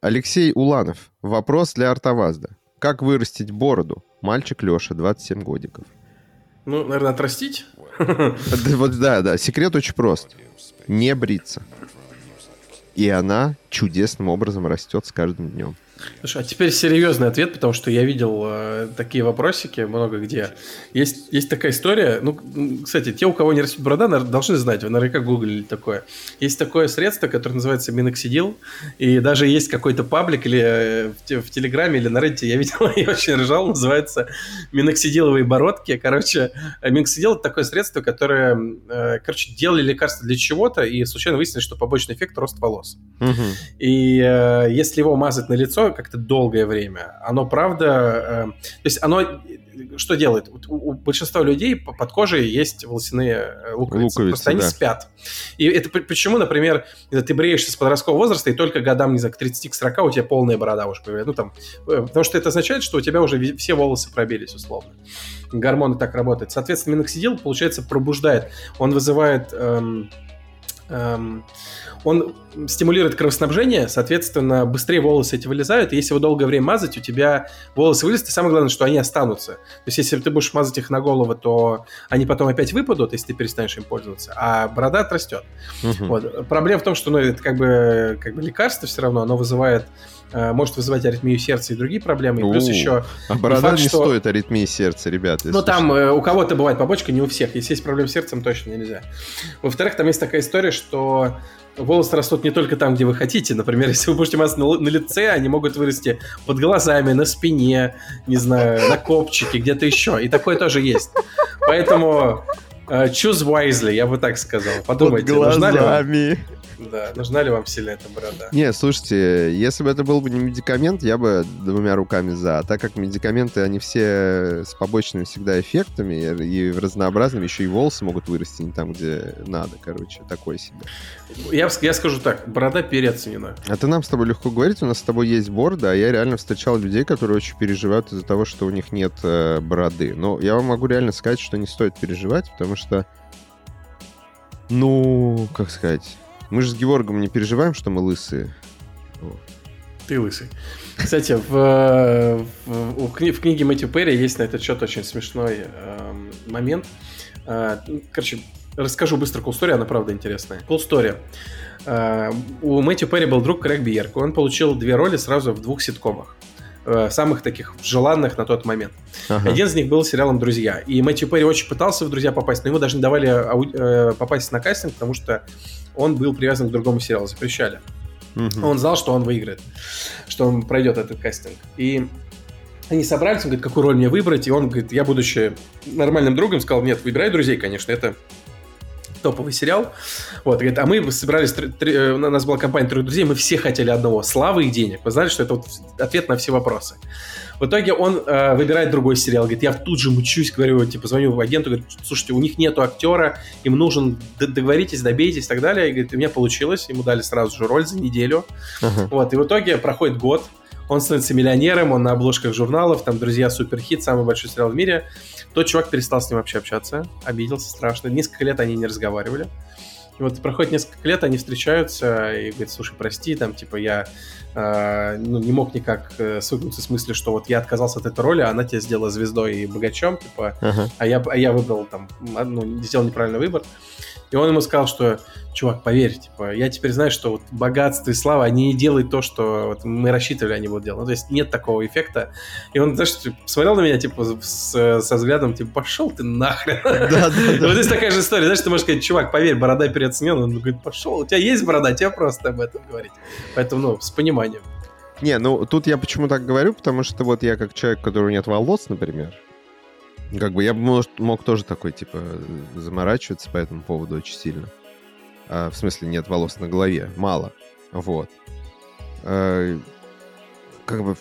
Алексей Уланов. Вопрос для Артовазда. Как вырастить бороду? Мальчик Леша, 27 годиков. Ну, наверное, отрастить? Вот да, да. Секрет очень прост. Не бриться. И она чудесным образом растет с каждым днем. Слушай, а теперь серьезный ответ, потому что я видел э, такие вопросики много где. Есть, есть такая история, ну, кстати, те, у кого не растет борода, должны знать, вы наверняка гуглили такое. Есть такое средство, которое называется миноксидил, и даже есть какой-то паблик или э, в, в Телеграме или на Reddit, я видел, я очень ржал, называется миноксидиловые бородки. Короче, миноксидил – это такое средство, которое, э, короче, делали лекарства для чего-то, и случайно выяснилось, что побочный эффект – рост волос. Угу. И э, если его мазать на лицо, как-то долгое время. Оно, правда... Э, то есть оно что делает? У, у большинства людей под кожей есть волосяные э, луковицы. луковицы просто они да. спят. И это почему, например, ты бреешься с подросткового возраста, и только годам, не знаю, к 30 к 40 у тебя полная борода уже появляется. Ну, там, э, потому что это означает, что у тебя уже все волосы пробились, условно. Гормоны так работают. Соответственно, миноксидил, получается, пробуждает. Он вызывает... Эм, он стимулирует кровоснабжение, соответственно, быстрее волосы эти вылезают, и если его долгое время мазать, у тебя волосы вылезут, и самое главное, что они останутся. То есть, если ты будешь мазать их на голову, то они потом опять выпадут, если ты перестанешь им пользоваться, а борода отрастет. Угу. Вот. Проблема в том, что ну, это как бы, как бы лекарство все равно, оно вызывает может вызывать аритмию сердца и другие проблемы. И плюс еще... А борода факт, не что... стоит аритмии сердца, ребята. Ну, там э, у кого-то бывает побочка, не у всех. Если есть проблемы с сердцем, точно нельзя. Во-вторых, там есть такая история, что волосы растут не только там, где вы хотите. Например, если вы будете мазать на, на лице, они могут вырасти под глазами, на спине, не знаю, на копчике, где-то еще. И такое тоже есть. Поэтому choose wisely, я бы так сказал. Подумайте, под нужна ли вам... Да, нужна ли вам сильно эта борода? Не, слушайте, если бы это был бы не медикамент, я бы двумя руками за. А так как медикаменты, они все с побочными всегда эффектами и разнообразными, еще и волосы могут вырасти не там, где надо, короче, такой себе. Я, я скажу так, борода переоценена. А ты нам с тобой легко говорить, у нас с тобой есть борода, а я реально встречал людей, которые очень переживают из-за того, что у них нет э, бороды. Но я вам могу реально сказать, что не стоит переживать, потому что ну, как сказать, мы же с Георгом не переживаем, что мы лысые. Ты лысый. Кстати, в, в, в книге Мэтью Перри есть на этот счет очень смешной э, момент. Э, короче, расскажу быстро story, она правда интересная. Story. Э, у Мэтью Перри был друг Крэг Биерк. Он получил две роли сразу в двух ситкомах самых таких желанных на тот момент. Ага. Один из них был сериалом «Друзья». И Мэтью Перри очень пытался в «Друзья» попасть, но ему даже не давали ау- э, попасть на кастинг, потому что он был привязан к другому сериалу, запрещали. Угу. Он знал, что он выиграет, что он пройдет этот кастинг. И они собрались, он говорит, какую роль мне выбрать, и он говорит, я, будучи нормальным другом, сказал, нет, выбирай друзей, конечно, это топовый сериал. Вот, говорит, а мы собирались, три, три, э, у нас была компания трех друзей, мы все хотели одного, славы и денег. Вы знали, что это вот ответ на все вопросы. В итоге он э, выбирает другой сериал, говорит, я тут же мучусь, говорю, типа, звоню в агенту, говорю, слушайте, у них нету актера, им нужен, договоритесь, добейтесь и так далее. И говорит, у меня получилось, ему дали сразу же роль за неделю. Uh-huh. Вот, и в итоге проходит год, он становится миллионером, он на обложках журналов, там «Друзья» суперхит, самый большой сериал в мире. Тот чувак перестал с ним вообще общаться, обиделся страшно. Несколько лет они не разговаривали. И вот проходит несколько лет, они встречаются и говорят, слушай, прости, там, типа, я э, ну, не мог никак э, свыкнуться с мыслью, что вот я отказался от этой роли, а она тебя сделала звездой и богачом, типа, uh-huh. а, я, а я выбрал там, ну, сделал неправильный выбор. И он ему сказал, что, чувак, поверь, типа, я теперь знаю, что вот богатство и слава, они не делают то, что вот мы рассчитывали, они будут делать. Ну, то есть нет такого эффекта. И он, знаешь, типа, посмотрел на меня, типа, с, со взглядом, типа, пошел ты нахрен. Да, да, да. Вот здесь такая же история. Знаешь, ты можешь сказать, чувак, поверь, борода переоценен. Он говорит, пошел, у тебя есть борода, тебе просто об этом говорить. Поэтому, ну, с пониманием. Не, ну, тут я почему так говорю, потому что вот я как человек, у которого нет волос, например, как бы я бы, может, мог тоже такой, типа, заморачиваться по этому поводу очень сильно. А, в смысле, нет волос на голове. Мало. Вот. А, как бы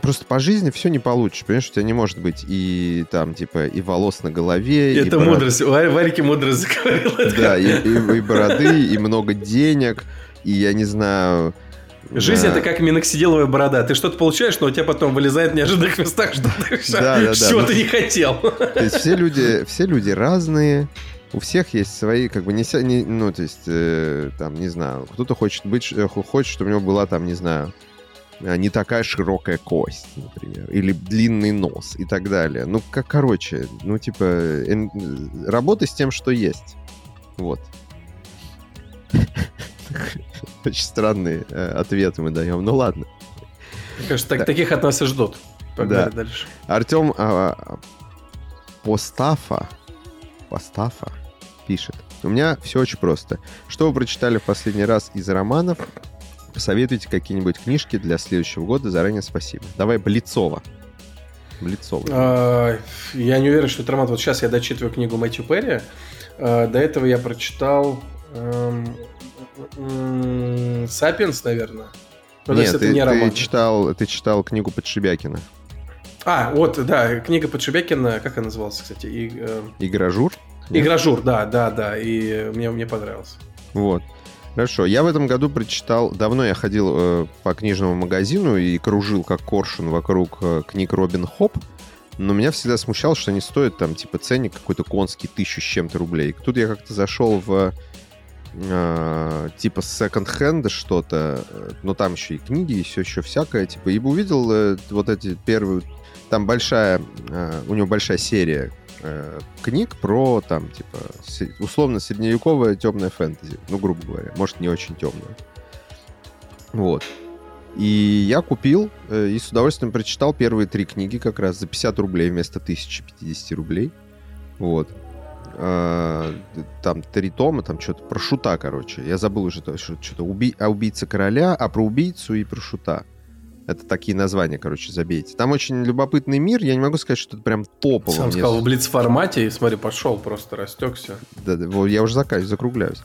просто по жизни все не получишь, понимаешь, у тебя не может быть и там, типа, и волос на голове. Это и бород... мудрость, Варики мудрость заговорила. Да, и, и, и бороды, и много денег, и я не знаю, Жизнь это как миноксидиловая борода. Ты что-то получаешь, но у тебя потом вылезает в неожиданных местах, что ты, да, да, да. ты не хотел. То есть все люди, все люди разные, у всех есть свои, как бы, не, не ну, то есть, э, там, не знаю, кто-то хочет быть, э, хочет, чтобы у него была, там, не знаю, э, не такая широкая кость, например, или длинный нос и так далее. Ну, как, короче, ну, типа, э, работай с тем, что есть. Вот. Очень странные э, ответы мы даем. Ну, ладно. Так, таких от нас и ждут. Погнали да. дальше. Артем а, Постафа, Постафа пишет. У меня все очень просто. Что вы прочитали в последний раз из романов? Посоветуйте какие-нибудь книжки для следующего года. Заранее спасибо. Давай Блицова. Блицова. А, я не уверен, что это роман. Вот сейчас я дочитываю книгу Мэтью Перри. А, до этого я прочитал Сапиенс, наверное. Ну, Нет, ты, не ты, читал, ты читал книгу Подшибякина. А, вот, да, книга Подшибякина, как она называлась, кстати? И, э... Игражур? Игражур, да, да, да, и мне, мне понравилось. Вот. Хорошо, я в этом году прочитал, давно я ходил э, по книжному магазину и кружил как коршун вокруг э, книг Робин Хоп, но меня всегда смущало, что они стоят там, типа, ценник какой-то конский, тысячу с чем-то рублей. Тут я как-то зашел в э, типа секонд-хенда что-то, э, но там еще и книги, и все еще всякое, типа, и увидел э, вот эти первые там большая, э, у него большая серия э, книг про, там, типа, условно средневековая темная фэнтези. Ну, грубо говоря. Может, не очень темная. Вот. И я купил э, и с удовольствием прочитал первые три книги как раз за 50 рублей вместо 1050 рублей. Вот. А, там три тома, там что-то про шута, короче. Я забыл уже что-то уби... о убийце короля, а про убийцу и про шута. Это такие названия, короче, забейте. Там очень любопытный мир. Я не могу сказать, что это прям топовый. Сам сказал в блиц-формате, и смотри, пошел, просто растекся. Да, да, я уже заканчиваю, закругляюсь.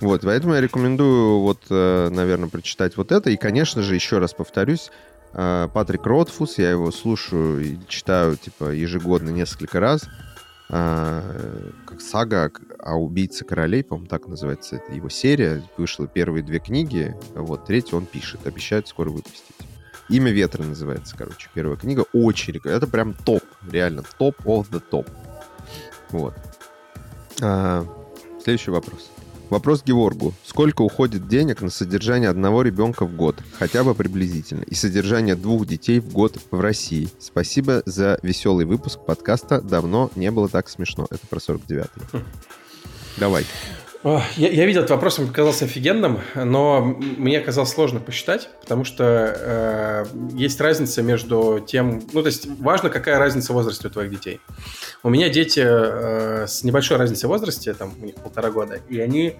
Вот, поэтому я рекомендую, вот, э, наверное, прочитать вот это. И, конечно же, еще раз повторюсь, э, Патрик Ротфус, я его слушаю и читаю, типа, ежегодно несколько раз. Э, как сага о убийце королей, по-моему, так называется это его серия. Вышла первые две книги, вот, третью он пишет, обещает скоро выпустить. Имя ветра называется, короче, первая книга. Очень рекомендую. Это прям топ, реально, топ of the топ. Вот. А, следующий вопрос. Вопрос Георгу. Сколько уходит денег на содержание одного ребенка в год, хотя бы приблизительно, и содержание двух детей в год в России? Спасибо за веселый выпуск подкаста. Давно не было так смешно. Это про 49-й. Давай. Я, я видел этот вопрос, он показался офигенным, но мне оказалось сложно посчитать, потому что э, есть разница между тем... Ну, то есть важно, какая разница в возрасте у твоих детей. У меня дети э, с небольшой разницей в возрасте, там у них полтора года, и они,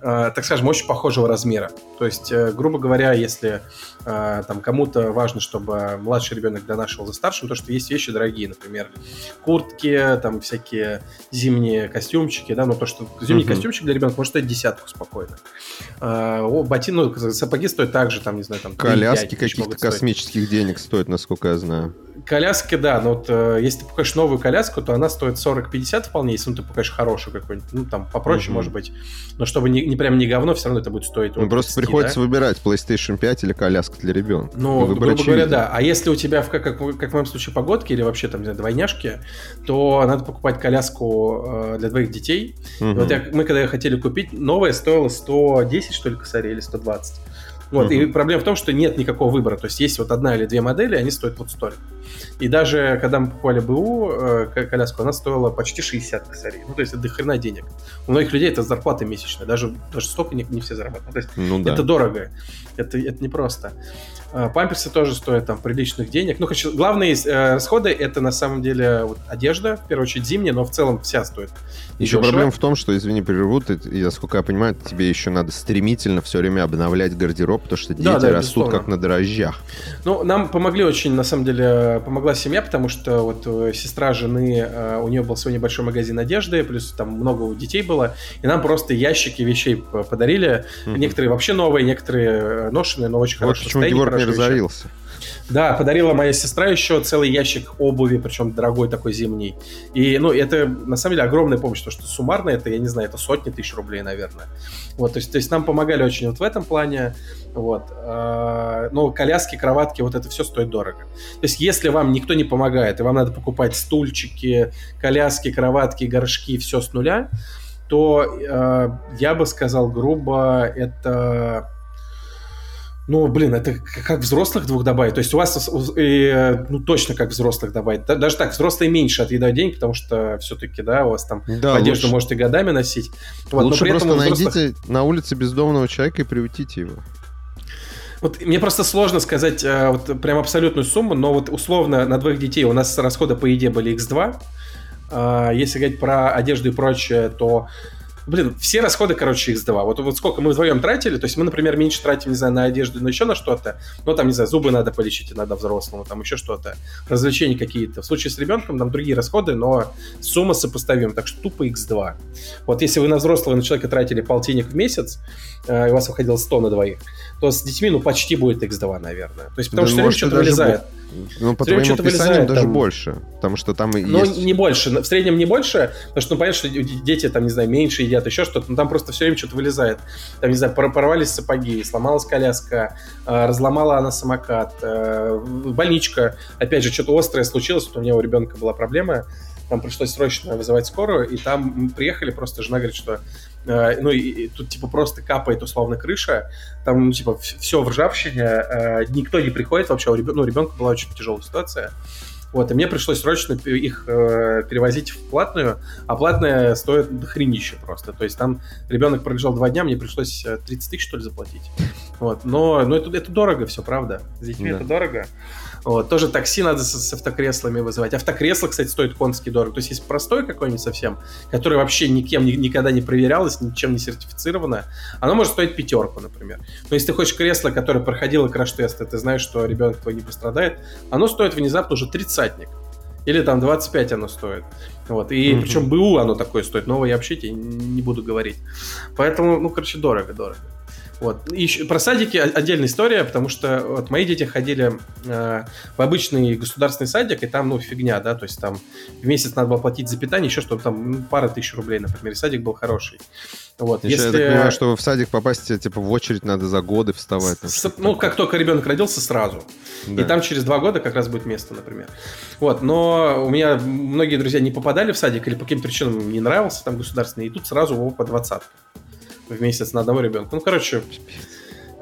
э, так скажем, очень похожего размера. То есть, э, грубо говоря, если э, там кому-то важно, чтобы младший ребенок донашивал за старшим, то что есть вещи дорогие, например, куртки, там всякие зимние костюмчики, да, но то, что зимний uh-huh. костюмчик для ребенка ребенок может стоить десятку спокойно. А, о, ботин, ну, сапоги стоят также, там, не знаю, там... Коляски каких-то космических денег стоят, насколько я знаю. Коляски, да, но вот э, если ты покажешь новую коляску, то она стоит 40-50 вполне, если ну, ты покажешь хорошую какую-нибудь, ну, там, попроще, угу. может быть. Но чтобы не, не прям не говно, все равно это будет стоить. Ну, просто приходится да? выбирать PlayStation 5 или коляска для ребенка. Ну, грубо очевиден. говоря, да. А если у тебя, в, как, как, как в моем случае, погодки или вообще там, не знаю, двойняшки, то надо покупать коляску э, для двоих детей. Угу. вот я, мы когда хотели купить, новая стоила 110, что ли, косарей или 120. Вот, uh-huh. и проблема в том, что нет никакого выбора. То есть есть вот одна или две модели, они стоят вот столько. И даже когда мы покупали БУ э, коляску, она стоила почти 60 косарей. Ну, то есть это до хрена денег. У многих людей это зарплата месячная. Даже, даже столько не, не все зарабатывают. То есть ну, да. это дорого. Это, это непросто. А, памперсы тоже стоят там приличных денег. Ну, хочу, главные э, расходы это на самом деле вот, одежда, в первую очередь зимняя, но в целом вся стоит. Еще проблема в том, что, извини, прерву, ты, и, насколько я понимаю, тебе еще надо стремительно все время обновлять гардероб, потому что дети да, да, растут безусловно. как на дрожжах. Ну, нам помогли очень, на самом деле, помогла семья, потому что вот э, сестра жены, э, у нее был свой небольшой магазин одежды, плюс там много детей было, и нам просто ящики вещей подарили. Mm-hmm. Некоторые вообще новые, некоторые э, ношенные, но очень вот хорошие. Почему Георг не разорился? Да, подарила моя сестра еще целый ящик обуви, причем дорогой такой зимний. И, ну, это на самом деле огромная помощь, потому что суммарно это, я не знаю, это сотни тысяч рублей, наверное. Вот, то есть, то есть нам помогали очень вот в этом плане. Вот. А, но коляски, кроватки, вот это все стоит дорого. То есть, если вам никто не помогает, и вам надо покупать стульчики, коляски, кроватки, горшки, все с нуля, то э, я бы сказал грубо, это ну, блин, это как взрослых двух добавить. То есть у вас, э, ну, точно как взрослых добавить. Даже так, взрослые меньше отъедают деньги, потому что все-таки, да, у вас там да, одежду лучше, можете годами носить. Вот, лучше но при просто этом взрослых... найдите на улице бездомного человека и приутите его. Вот мне просто сложно сказать э, вот прям абсолютную сумму, но вот условно на двоих детей у нас расходы по еде были x2. Э, если говорить про одежду и прочее, то Блин, все расходы, короче, X2. Вот, вот сколько мы вдвоем тратили, то есть мы, например, меньше тратим, не знаю, на одежду, на еще на что-то, ну, там, не знаю, зубы надо полечить иногда взрослому, там еще что-то, развлечения какие-то. В случае с ребенком там другие расходы, но сумма сопоставима, так что тупо X2. Вот если вы на взрослого, на человека тратили полтинник в месяц, э, и у вас выходило 100 на двоих, то с детьми, ну, почти будет X2, наверное. То есть, потому да, что может, что-то вылезает. Бо... Ну, по твоим описаниям вылезает, даже там... больше, потому что там и Ну, есть... не больше, в среднем не больше, потому что, ну, понятно, что дети, там, не знаю, меньше едят, еще что-то, но там просто все время что-то вылезает. Там, не знаю, порвались сапоги, сломалась коляска, э, разломала она самокат, э, больничка, опять же, что-то острое случилось, вот у меня у ребенка была проблема, там пришлось срочно вызывать скорую, и там приехали, просто жена говорит, что э, ну, и, и тут, типа, просто капает, условно, крыша, там, ну, типа, все в ржавчине, э, никто не приходит вообще, у ребенка, ну, у ребенка была очень тяжелая ситуация, вот, и мне пришлось срочно их э, перевозить в платную, а платная стоит дохренище просто. То есть там ребенок пролежал два дня, мне пришлось 30 э, тысяч, что ли, заплатить. Вот, но, но это, это дорого все, правда. С детьми да. это дорого. Вот, тоже такси надо с, с автокреслами вызывать. Автокресло, кстати, стоит конски дорого. То есть есть простой какой-нибудь совсем, который вообще никем ни, никогда не проверялось, ничем не сертифицировано. Оно может стоить пятерку, например. Но если ты хочешь кресло, которое проходило краш-тест, и ты знаешь, что ребенок твой не пострадает, оно стоит внезапно уже тридцатник. Или там 25 оно стоит. Вот. И mm-hmm. причем БУ оно такое стоит. Новое я вообще тебе не буду говорить. Поэтому, ну, короче, дорого-дорого. Вот. И еще, про садики отдельная история, потому что вот мои дети ходили э, в обычный государственный садик, и там, ну, фигня, да, то есть там в месяц надо было платить за питание, еще что-то там, ну, пара тысяч рублей, например, и садик был хороший. Вот, Еще если... я так понимаю, что в садик попасть, типа, в очередь надо за годы вставать. Там, С, ну, как только ребенок родился, сразу. Да. И там через два года как раз будет место, например. Вот, но у меня многие друзья не попадали в садик или по каким причинам не нравился там государственный, и тут сразу его по двадцатку в месяц на одного ребенка. Ну, короче,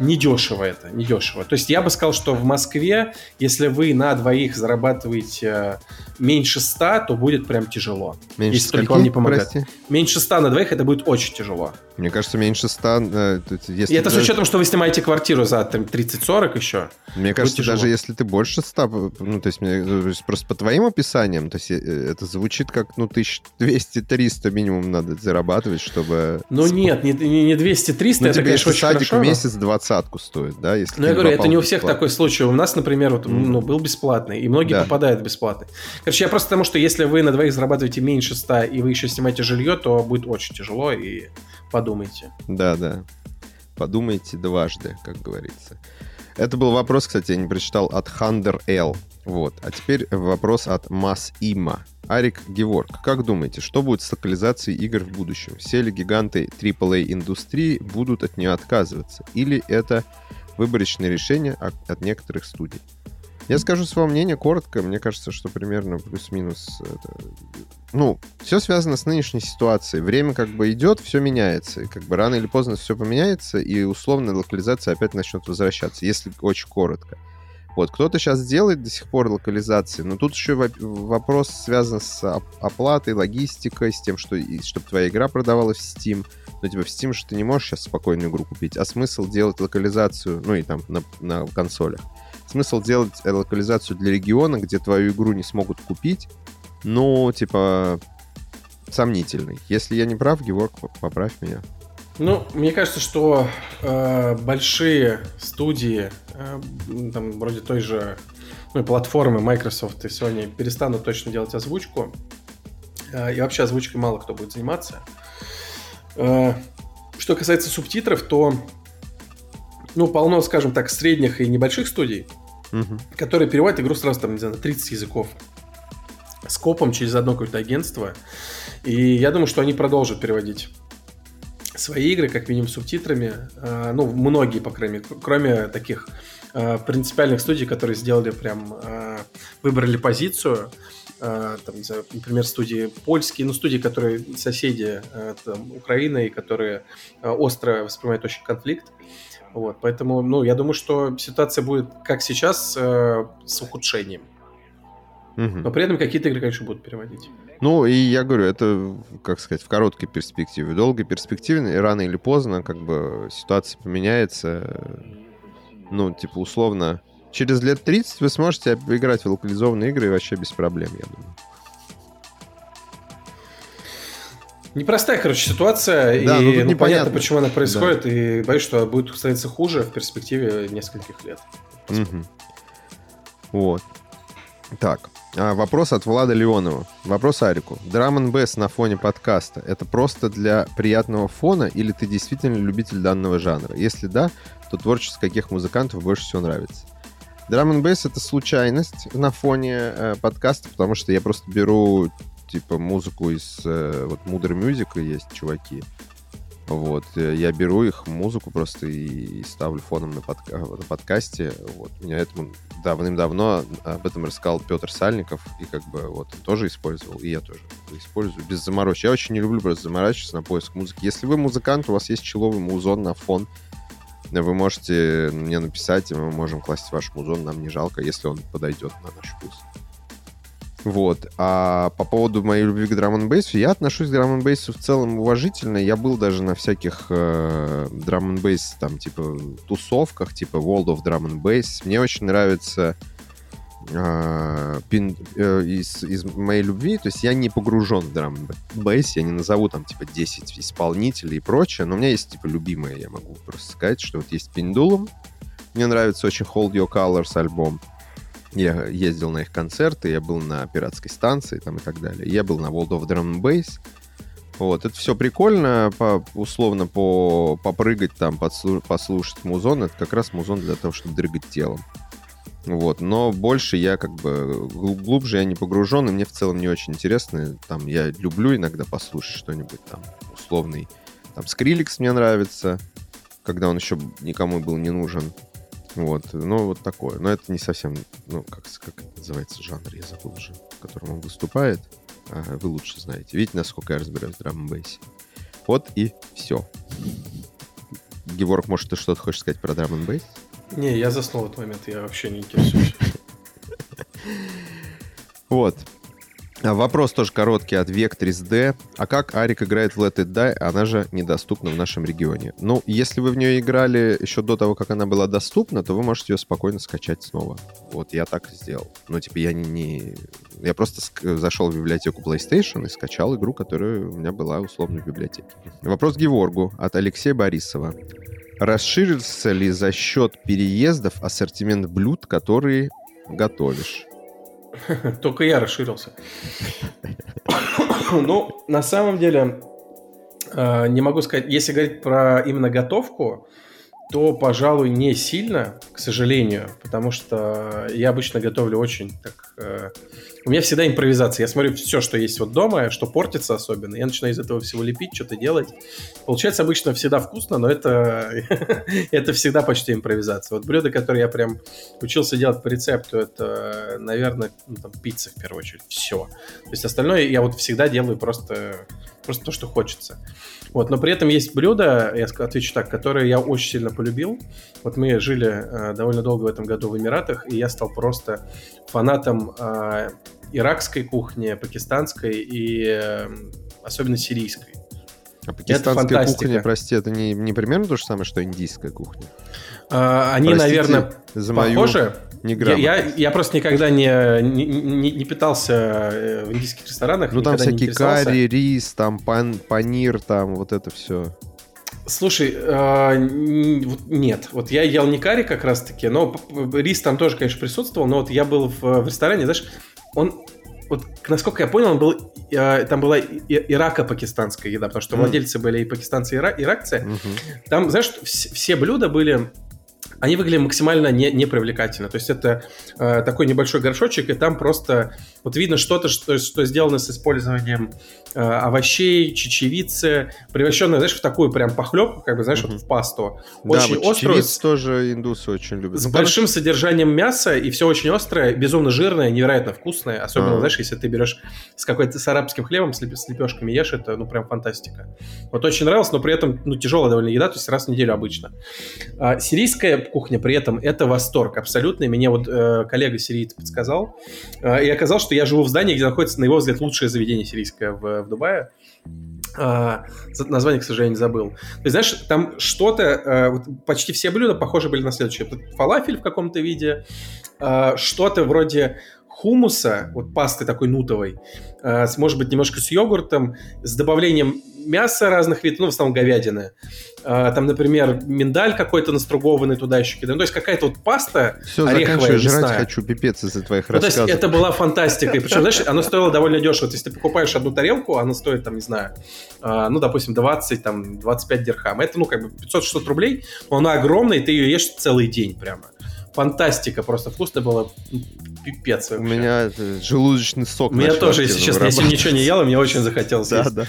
недешево это, недешево. То есть я бы сказал, что в Москве, если вы на двоих зарабатываете э, меньше 100, то будет прям тяжело. Меньше если скольки, только вам не помогает. Прости? Меньше 100 на двоих это будет очень тяжело. Мне кажется, меньше 100... Э, если И это с учетом, что вы снимаете квартиру за 30-40 еще. Мне кажется, даже если ты больше 100, ну, то есть, мне, то есть просто по твоим описаниям, то есть э, это звучит как, ну, 1200-300 минимум надо зарабатывать, чтобы... Ну, нет, не, не 200-300, ну, это, тебе, конечно, очень садик хорошо. в месяц двадцатку стоит, да? Если ну, я говорю, это не у всех такой случай. У нас, например, вот, ну, был бесплатный, и многие да. попадают в бесплатный. Короче, я просто потому, что если вы на двоих зарабатываете меньше 100, и вы еще снимаете жилье, то будет очень тяжело, и подумайте. Да, да. Подумайте дважды, как говорится. Это был вопрос, кстати, я не прочитал, от Хандер Л. Вот. А теперь вопрос от Мас Има. Арик Геворг, как думаете, что будет с локализацией игр в будущем? Все ли гиганты AAA-индустрии будут от нее отказываться? Или это выборочное решение от некоторых студий? Я скажу свое мнение коротко. Мне кажется, что примерно плюс-минус... Это... Ну, все связано с нынешней ситуацией. Время как бы идет, все меняется. И как бы рано или поздно все поменяется, и условная локализация опять начнет возвращаться, если очень коротко. Вот, кто-то сейчас делает до сих пор локализации, но тут еще вопрос связан с оплатой, логистикой, с тем, что, чтобы твоя игра продавалась в Steam. Но типа в Steam же ты не можешь сейчас спокойную игру купить, а смысл делать локализацию, ну и там на, на консолях. Смысл делать локализацию для региона, где твою игру не смогут купить, ну, типа, сомнительный. Если я не прав, Геворг, поправь меня. Ну, мне кажется, что э, большие студии, э, там, вроде той же ну, платформы Microsoft и Sony перестанут точно делать озвучку. Э, и вообще озвучкой мало кто будет заниматься. Э, что касается субтитров, то ну, полно, скажем так, средних и небольших студий, угу. которые переводят игру сразу там, не знаю, на 30 языков. С копом через одно какое-то агентство. И я думаю, что они продолжат переводить свои игры, как минимум субтитрами. А, ну, многие, по крайней мере, кроме таких а, принципиальных студий, которые сделали прям, а, выбрали позицию. там, не знаю, например, студии польские, ну, студии, которые соседи там, Украины, и которые остро воспринимают очень конфликт. Вот, поэтому, ну, я думаю, что ситуация будет, как сейчас, с ухудшением. Угу. Но при этом какие-то игры, конечно, будут переводить. Ну, и я говорю, это, как сказать, в короткой перспективе. В долгой перспективе, рано или поздно, как бы, ситуация поменяется. Ну, типа, условно, через лет 30 вы сможете играть в локализованные игры вообще без проблем, я думаю. Непростая, короче, ситуация, да, и ну, непонятно, непонятно, почему она происходит, да. и боюсь, что будет становиться хуже в перспективе нескольких лет. Угу. Вот. Так, а, вопрос от Влада Леонова. Вопрос Арику. Драм Bass на фоне подкаста — это просто для приятного фона или ты действительно любитель данного жанра? Если да, то творчество каких музыкантов больше всего нравится? Драм Bass — это случайность на фоне э, подкаста, потому что я просто беру типа музыку из э, вот Mudra Music есть чуваки, вот, э, я беру их музыку просто и ставлю фоном на, подка на подкасте. Вот, меня этому давным-давно об этом рассказал Петр Сальников, и как бы вот тоже использовал, и я тоже использую без заморочек. Я очень не люблю просто заморачиваться на поиск музыки. Если вы музыкант, у вас есть человый музон на фон, вы можете мне написать, и мы можем класть ваш музон, нам не жалко, если он подойдет на наш вкус. Вот. А по поводу моей любви к драм н я отношусь к драм н в целом уважительно. Я был даже на всяких э, драм н там, типа, тусовках, типа World of Drum and Bass. Мне очень нравится э, пин, э, из, из моей любви. То есть я не погружен в драм н я не назову там, типа, 10 исполнителей и прочее, но у меня есть, типа, любимые, я могу просто сказать, что вот есть Пиндулум. Мне нравится очень Hold Your Colors альбом. Я ездил на их концерты, я был на пиратской станции там и так далее. Я был на World of Drum and. Вот, это все прикольно, по, условно, по, попрыгать там, подслу, послушать музон. Это как раз музон для того, чтобы дрыгать телом. Вот, но больше я как бы глубже я не погружен, и мне в целом не очень интересно. Там я люблю иногда послушать что-нибудь там условный. Там Скриликс мне нравится, когда он еще никому был не нужен. Вот, ну, вот такое. Но это не совсем, ну, как, как называется жанр, я забыл уже, в котором он выступает. А, вы лучше знаете. Видите, насколько я разбираюсь в драм бейсе Вот и все. Геворг, может, ты что-то хочешь сказать про драм бейс Не, я заснул в этот момент, я вообще не интересуюсь. Вот. А вопрос тоже короткий от 3D. А как Арик играет в Let It Die? Она же недоступна в нашем регионе. Ну, если вы в нее играли еще до того, как она была доступна, то вы можете ее спокойно скачать снова. Вот я так сделал. Ну, типа, я не... не... Я просто ск... зашел в библиотеку PlayStation и скачал игру, которая у меня была условно в библиотеке. Вопрос Геворгу от Алексея Борисова. Расширился ли за счет переездов ассортимент блюд, которые готовишь? Только я расширился. Ну, на самом деле, э, не могу сказать, если говорить про именно готовку, то, пожалуй, не сильно, к сожалению, потому что я обычно готовлю очень так... Э, у меня всегда импровизация. Я смотрю все, что есть вот дома, что портится особенно. Я начинаю из этого всего лепить, что-то делать. Получается обычно всегда вкусно, но это, это всегда почти импровизация. Вот блюда, которые я прям учился делать по рецепту, это, наверное, ну, там, пицца в первую очередь. Все. То есть остальное я вот всегда делаю просто, просто то, что хочется. Вот, но при этом есть блюда, я отвечу так, которые я очень сильно полюбил. Вот мы жили э, довольно долго в этом году в Эмиратах, и я стал просто фанатом э, иракской кухни, пакистанской и э, особенно сирийской. А пакистанская кухня, прости, это не, не примерно то же самое, что индийская кухня? А, они, Простите наверное, за мою похожи. Я, я, я просто никогда не, не, не питался э, в индийских ресторанах. Ну, там всякие карри, рис, там пан, панир, там вот это все. Слушай, э, нет. Вот я ел не карри как раз-таки, но рис там тоже, конечно, присутствовал. Но вот я был в, в ресторане, знаешь, он вот, насколько я понял, он был, э, там была ирако-пакистанская еда, потому что mm. владельцы были и пакистанцы, и ира, иракцы. Mm-hmm. Там, знаешь, все блюда были они выглядели максимально не, непривлекательно. То есть это э, такой небольшой горшочек, и там просто вот видно что-то, что, что сделано с использованием э, овощей, чечевицы, превращенное, знаешь, в такую прям похлебку, как бы, знаешь, uh-huh. вот в пасту. Очень да, острую. С... тоже индусы очень любят. С ну, большим содержанием мяса, и все очень острое, безумно жирное, невероятно вкусное. Особенно, uh-huh. знаешь, если ты берешь с какой-то с арабским хлебом, с, леп, с лепешками ешь, это, ну, прям фантастика. Вот очень нравилось, но при этом, ну, тяжелая довольно еда, то есть раз в неделю обычно. А, сирийская кухня при этом это восторг абсолютно. Мне вот э, коллега сириец подсказал. Э, и оказалось, что я живу в здании, где находится, на его взгляд, лучшее заведение сирийское в, в Дубае. А, название, к сожалению, забыл. Есть, знаешь, там что-то, а, вот почти все блюда похожи были на следующее. Фалафель в каком-то виде, а, что-то вроде хумуса, вот пасты такой нутовой, а, может быть, немножко с йогуртом, с добавлением мяса разных видов, ну, в основном говядины. А, там, например, миндаль какой-то настругованный туда еще кидаем. Ну, то есть какая-то вот паста Все, ореховая, жрать хочу, пипец из-за твоих ну, рассказов. То есть это была фантастика. И причем, знаешь, она стоила довольно дешево. То есть ты покупаешь одну тарелку, она стоит, там, не знаю, а, ну, допустим, 20, там, 25 дирхам. Это, ну, как бы 500-600 рублей, но она огромная, и ты ее ешь целый день прямо фантастика, просто вкусно было, пипец вообще. У меня желудочный сок. У меня тоже, если честно, если ничего не ел, мне очень захотелось да, есть. Да.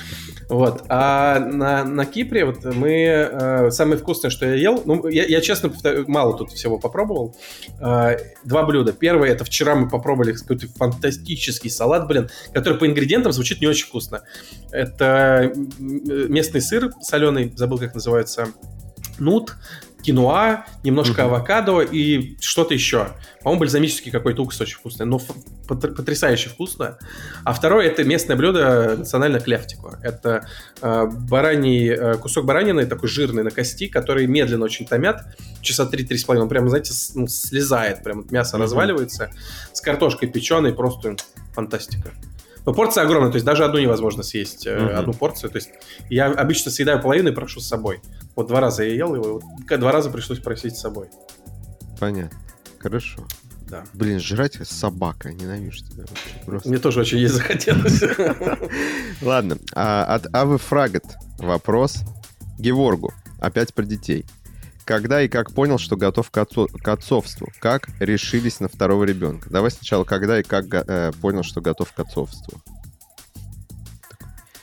Вот. А на, на Кипре вот мы... Э, самое вкусное, что я ел, ну, я, я честно мало тут всего попробовал. Э, два блюда. Первое, это вчера мы попробовали какой-то фантастический салат, блин, который по ингредиентам звучит не очень вкусно. Это местный сыр соленый, забыл, как называется, нут, киноа, немножко mm-hmm. авокадо и что-то еще. По-моему, бальзамический какой-то уксус очень вкусный, но потрясающе вкусно. А второе это местное блюдо национально кляфтико. Это э, бараний, э, кусок баранины такой жирный на кости, который медленно очень томят, часа 3-3,5. Он прям, знаете, с, ну, слезает, прям мясо mm-hmm. разваливается. С картошкой печеной, просто фантастика. Но порция огромная, то есть даже одну невозможно съесть, mm-hmm. одну порцию. То есть я обычно съедаю половину и прошу с собой. Вот два раза я ел его, вот два раза пришлось просить с собой. Понятно. Хорошо. Да. Блин, жрать собака, ненавижу тебя вообще. Просто. Мне тоже очень есть захотелось. Ладно, а, от Авы Фрагет вопрос Геворгу. Опять про детей. Когда и как понял, что готов к, отцу, к отцовству? Как решились на второго ребенка? Давай сначала, когда и как э, понял, что готов к отцовству?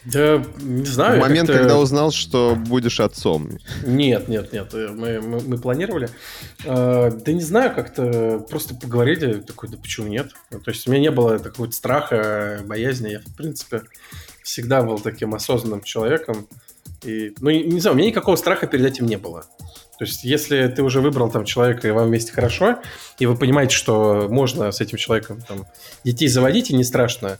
Да, не знаю. В момент, когда узнал, что будешь отцом. Нет, нет, нет. Мы, мы, мы планировали. Э, да не знаю, как-то просто поговорили. Такой, да почему нет? Ну, то есть у меня не было такого страха, боязни. Я, в принципе, всегда был таким осознанным человеком. И, ну, не, не знаю, у меня никакого страха перед этим не было. То есть, если ты уже выбрал там человека, и вам вместе хорошо, и вы понимаете, что можно с этим человеком там детей заводить, и не страшно,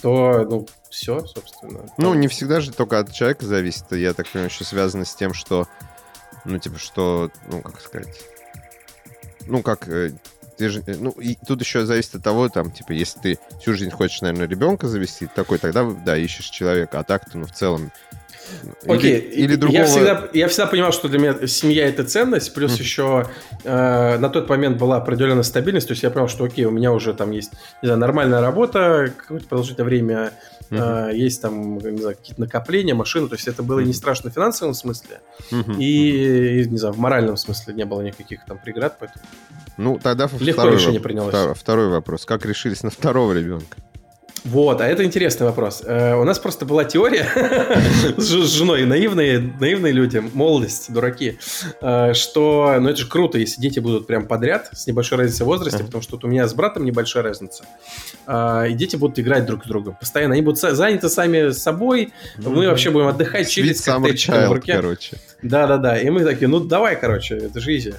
то, ну, все, собственно. Ну, не всегда же только от человека зависит. Я так понимаю, еще связано с тем, что, ну, типа, что, ну, как сказать, ну, как э, ты же, э, ну, и тут еще зависит от того, там, типа, если ты всю жизнь хочешь, наверное, ребенка завести, такой, тогда, да, ищешь человека, а так-то, ну, в целом, Окей, или, или другого... я, всегда, я всегда понимал, что для меня семья это ценность, плюс mm. еще э, на тот момент была определенная стабильность, то есть я понял, что окей, у меня уже там есть не знаю, нормальная работа, какое-то продолжительное время, э, есть там не знаю, какие-то накопления, машины, то есть это было mm-hmm. не страшно в финансовом смысле, mm-hmm. и, не знаю, в моральном смысле не было никаких там преград, поэтому... Ну, тогда Легко второй, решение принялось. Второй, второй вопрос. Как решились на второго ребенка? Вот, а это интересный вопрос. Э, у нас просто была теория с женой, наивные, наивные люди, молодость, дураки, э, что, ну это же круто, если дети будут прям подряд, с небольшой разницей в возрасте, потому что вот у меня с братом небольшая разница, э, и дети будут играть друг с другом постоянно, они будут заняты сами собой, мы вообще будем отдыхать, чилить с коктейльчиком в руке. короче. Да-да-да, и мы такие, ну давай, короче, это же изи.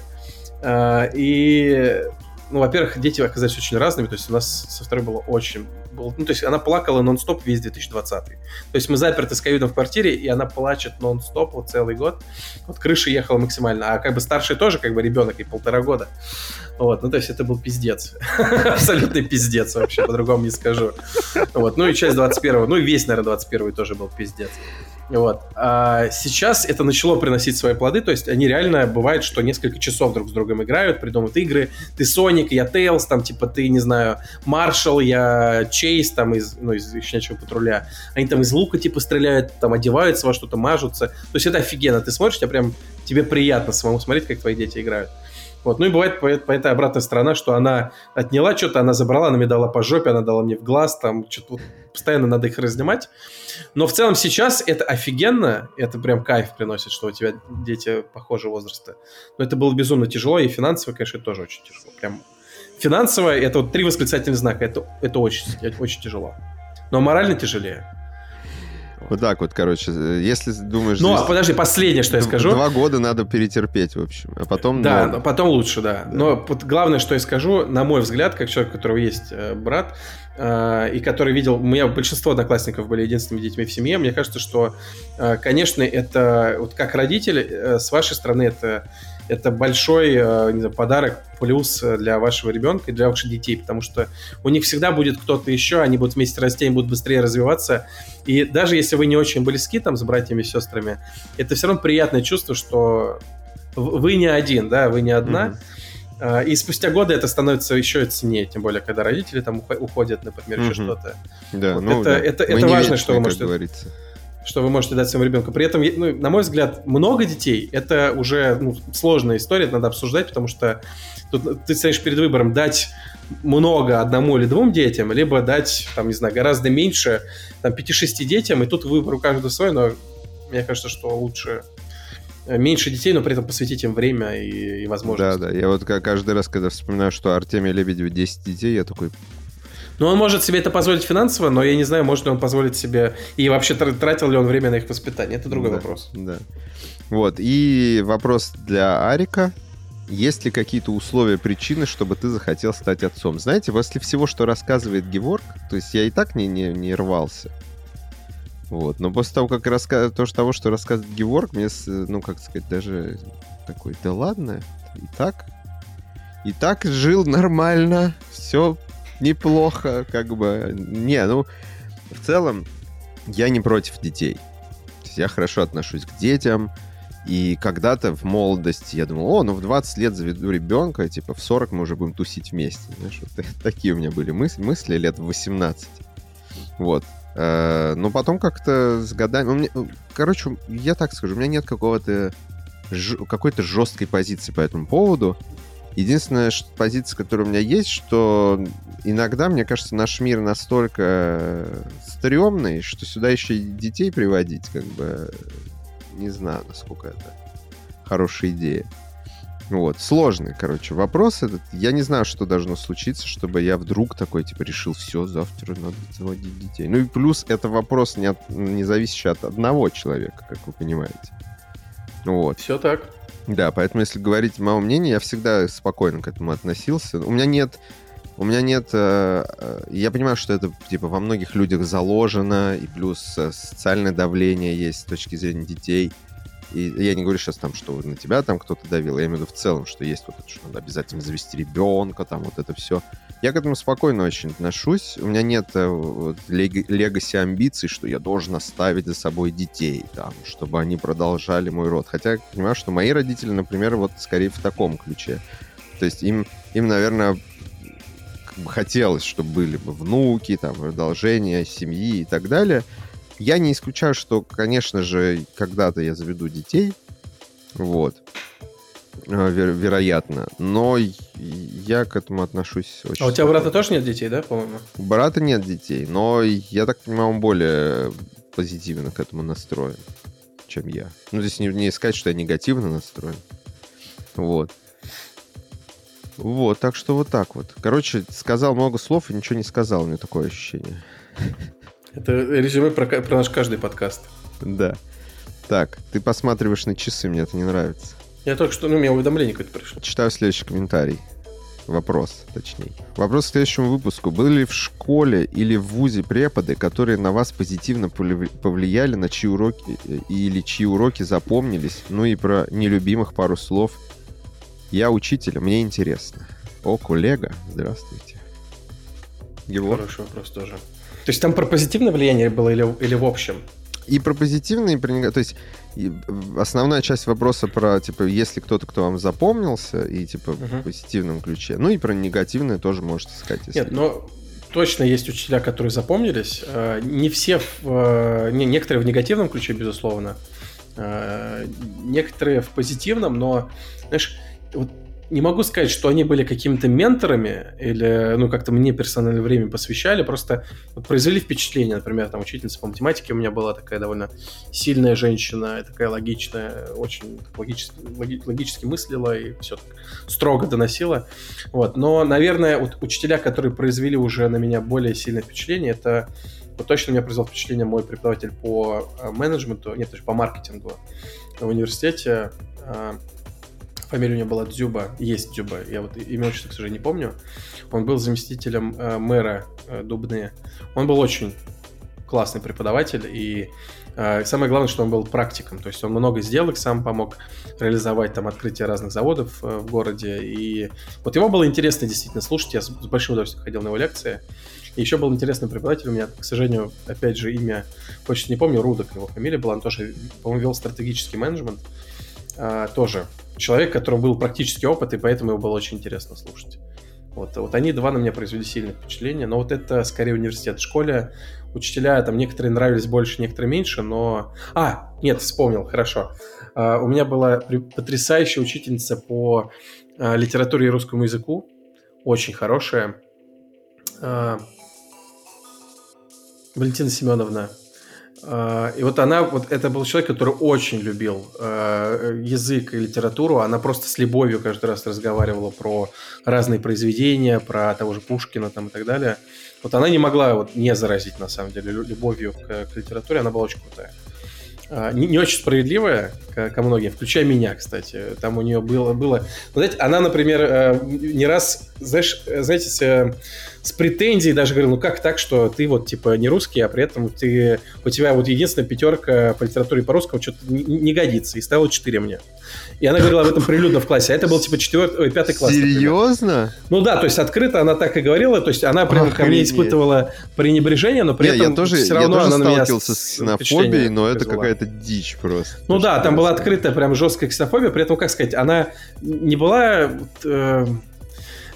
И ну, во-первых, дети оказались очень разными, то есть у нас со второй было очень... Было, ну, то есть она плакала нон-стоп весь 2020. То есть мы заперты с ковидом в квартире, и она плачет нон-стоп вот целый год. Вот крыша ехала максимально, а как бы старший тоже как бы ребенок, и полтора года. Вот, ну, то есть это был пиздец. Абсолютный пиздец вообще, по-другому не скажу. Вот, ну и часть 21 ну и весь, наверное, 21 тоже был пиздец. Вот. А сейчас это начало приносить свои плоды, то есть они реально бывает, что несколько часов друг с другом играют, придумывают игры. Ты Соник, я Тейлз, там типа ты, не знаю, Маршал, я Чейз, там из, ну, из щенячьего патруля. Они там из лука типа стреляют, там одеваются во что-то, мажутся. То есть это офигенно. Ты смотришь, тебе прям тебе приятно самому смотреть, как твои дети играют. Вот. Ну и бывает по, по этой обратная сторона, что она отняла что-то, она забрала, она мне дала по жопе, она дала мне в глаз, там что-то постоянно надо их разнимать. Но в целом сейчас это офигенно, это прям кайф приносит, что у тебя дети похожего возраста. Но это было безумно тяжело, и финансово, конечно, тоже очень тяжело. Прям финансово, это вот три восклицательных знака, это, это очень, очень тяжело. Но морально тяжелее. Вот так вот, короче, если думаешь... Ну, а подожди, последнее, что я скажу. Два года надо перетерпеть, в общем, а потом... Да, но потом лучше, да. да. Но главное, что я скажу, на мой взгляд, как человек, у которого есть э, брат, э, и который видел... У меня большинство одноклассников были единственными детьми в семье. Мне кажется, что, э, конечно, это... Вот как родители, э, с вашей стороны, это это большой э, не знаю, подарок, плюс для вашего ребенка и для ваших детей, потому что у них всегда будет кто-то еще, они будут вместе расти, они будут быстрее развиваться. И даже если вы не очень близки там с братьями и сестрами, это все равно приятное чувство, что вы не один, да, вы не одна. Mm-hmm. И спустя годы это становится еще ценнее, тем более, когда родители там уходят, например, mm-hmm. еще что-то. Да, вот ну, это, да. это, это важно, что вы можете... Говорится что вы можете дать своему ребенку. При этом, ну, на мой взгляд, много детей это уже ну, сложная история, это надо обсуждать, потому что тут ты стоишь перед выбором дать много одному или двум детям, либо дать, там, не знаю, гораздо меньше, там, 5-6 детям, и тут выбор у каждого свой, но мне кажется, что лучше э, меньше детей, но при этом посвятить им время и, и возможности. Да, да. Я вот каждый раз, когда вспоминаю, что Артемий Лебедев 10 детей, я такой, ну, он может себе это позволить финансово, но я не знаю, может ли он позволить себе... И вообще тратил ли он время на их воспитание. Это другой да, вопрос. Да. Вот. И вопрос для Арика. Есть ли какие-то условия, причины, чтобы ты захотел стать отцом? Знаете, после всего, что рассказывает Геворг, то есть я и так не, не, не рвался. Вот. Но после того, как раска... то, что, того, что рассказывает Геворг, мне, ну, как сказать, даже такой, да ладно, и так, и так жил нормально, все неплохо, как бы. Не, ну, в целом, я не против детей. Я хорошо отношусь к детям. И когда-то в молодости я думал, о, ну в 20 лет заведу ребенка, типа в 40 мы уже будем тусить вместе. Знаешь, вот такие у меня были мысли, мысли лет в 18. Вот. Э, но потом как-то с годами... Меня, короче, я так скажу, у меня нет какого-то какой-то жесткой позиции по этому поводу. Единственная позиция, которая у меня есть, что иногда, мне кажется, наш мир настолько э, стрёмный, что сюда еще и детей приводить, как бы, не знаю, насколько это хорошая идея. Вот, сложный, короче, вопрос этот. Я не знаю, что должно случиться, чтобы я вдруг такой, типа, решил, все, завтра надо заводить детей. Ну и плюс это вопрос не, от, не зависящий от одного человека, как вы понимаете. Вот. Все так. Да, поэтому, если говорить мое мнение, я всегда спокойно к этому относился. У меня нет... У меня нет... Э, э, я понимаю, что это, типа, во многих людях заложено, и плюс э, социальное давление есть с точки зрения детей. И я не говорю сейчас там, что на тебя там кто-то давил, я имею в виду в целом, что есть вот это, что надо обязательно завести ребенка, там вот это все. Я к этому спокойно очень отношусь. У меня нет э, вот, легаси амбиций, что я должен оставить за собой детей, там, чтобы они продолжали мой род. Хотя я понимаю, что мои родители, например, вот скорее в таком ключе. То есть им, им наверное, как бы хотелось, чтобы были бы внуки, там, продолжение семьи и так далее. Я не исключаю, что, конечно же, когда-то я заведу детей, вот, э, Веро- вероятно, но я к этому отношусь очень... А у тебя брата тоже нет детей, да, по-моему? У брата нет детей, но я так понимаю, он более позитивно к этому настроен, чем я. Ну, здесь не, не сказать, что я негативно настроен. Вот. Вот, так что вот так вот. Короче, сказал много слов и ничего не сказал, у меня такое ощущение. Это резюме про, про наш каждый подкаст. Да. Так, ты посматриваешь на часы, мне это не нравится. Я только что, ну, у меня уведомление какое-то пришло. Читаю следующий комментарий. Вопрос, точнее. Вопрос к следующему выпуску. Были ли в школе или в ВУЗе преподы, которые на вас позитивно повлияли, на чьи уроки или чьи уроки запомнились? Ну и про нелюбимых пару слов. Я учитель, мне интересно. О, коллега, здравствуйте. Его? Хороший вопрос тоже. То есть там про позитивное влияние было или, или в общем? И про позитивное, и про. То есть и основная часть вопроса про, типа, если кто-то, кто вам запомнился, и, типа, uh-huh. в позитивном ключе. Ну и про негативное тоже можете сказать. Если... Нет, но точно есть учителя, которые запомнились. А, не все, в, а, не, некоторые в негативном ключе, безусловно. Некоторые в позитивном, но, знаешь, вот не могу сказать, что они были какими-то менторами или, ну, как-то мне персональное время посвящали, просто вот, произвели впечатление, например, там учительница по математике у меня была такая довольно сильная женщина, такая логичная, очень логически, логически мыслила и все так строго доносила. Вот. Но, наверное, вот учителя, которые произвели уже на меня более сильное впечатление, это вот точно у меня произвел впечатление мой преподаватель по э, менеджменту, нет, по маркетингу в университете, э, фамилия у него была Дзюба, есть Дзюба, я вот имя отчество, к сожалению, не помню. Он был заместителем э, мэра э, Дубны. Он был очень классный преподаватель, и э, самое главное, что он был практиком, то есть он много сделок сам помог реализовать, там, открытие разных заводов э, в городе, и вот его было интересно действительно слушать, я с, с большим удовольствием ходил на его лекции, и еще был интересный преподаватель, у меня, к сожалению, опять же, имя, почти не помню, Рудок его фамилия была, он тоже, по-моему, вел стратегический менеджмент, э, тоже человек, которому был практический опыт, и поэтому его было очень интересно слушать. Вот, вот они два на меня произвели сильное впечатление, но вот это скорее университет. В школе учителя, там некоторые нравились больше, некоторые меньше, но... А, нет, вспомнил, хорошо. Uh, у меня была потрясающая учительница по uh, литературе и русскому языку, очень хорошая. Uh, Валентина Семеновна, а, и вот она, вот это был человек, который очень любил э, язык и литературу. Она просто с любовью каждый раз разговаривала про разные произведения, про того же Пушкина там и так далее. Вот она не могла вот не заразить, на самом деле, любовью к, к литературе. Она была очень крутая. А, не, не очень справедливая ко, ко многим, включая меня, кстати. Там у нее было... было... Ну, знаете, она, например, э, не раз, знаешь, знаете, с, претензией даже говорила, ну как так, что ты вот типа не русский, а при этом ты, у тебя вот единственная пятерка по литературе по русскому что-то не, не годится, и ставила 4 мне. И она говорила об этом прилюдно в классе. А это был типа четвертый, ой, пятый класс. Серьезно? Например. Ну да, то есть открыто она так и говорила. То есть она прям ко мне испытывала пренебрежение, но при Не, этом я тоже, все равно я тоже она сталкивался с ксенофобией, но это какая-то дичь просто. Ну да, там была открытая прям жесткая ксенофобия, при этом, как сказать, она не была... Э,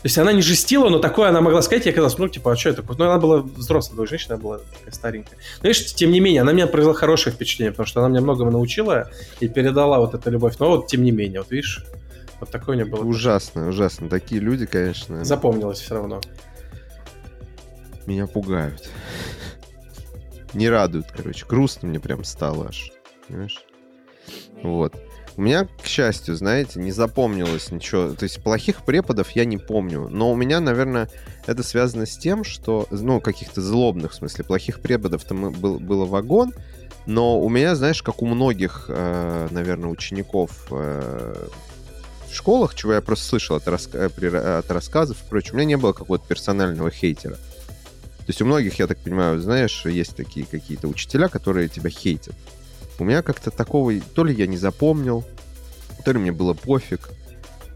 есть она не жестила, но такое она могла сказать, я казалось, ну, типа, а что это? Ну, она была взрослая женщина, она была такая старенькая. Но, видишь, тем не менее, она меня произвела хорошее впечатление, потому что она меня многому научила и передала вот эту любовь. Но вот, тем не менее, вот видишь, вот такое у нее было. Ужасно, ужасно. Такие люди, конечно... Запомнилось все равно. Меня пугают. Не радуют, короче. Грустно мне прям стало аж. Понимаешь? Вот. У меня, к счастью, знаете, не запомнилось ничего. То есть плохих преподов я не помню. Но у меня, наверное, это связано с тем, что... Ну, каких-то злобных, в смысле, плохих преподов там был, было вагон. Но у меня, знаешь, как у многих, э, наверное, учеников э, в школах, чего я просто слышал от, раска... от рассказов и прочее, у меня не было какого-то персонального хейтера. То есть у многих, я так понимаю, знаешь, есть такие какие-то учителя, которые тебя хейтят. У меня как-то такого, то ли я не запомнил, то ли мне было пофиг.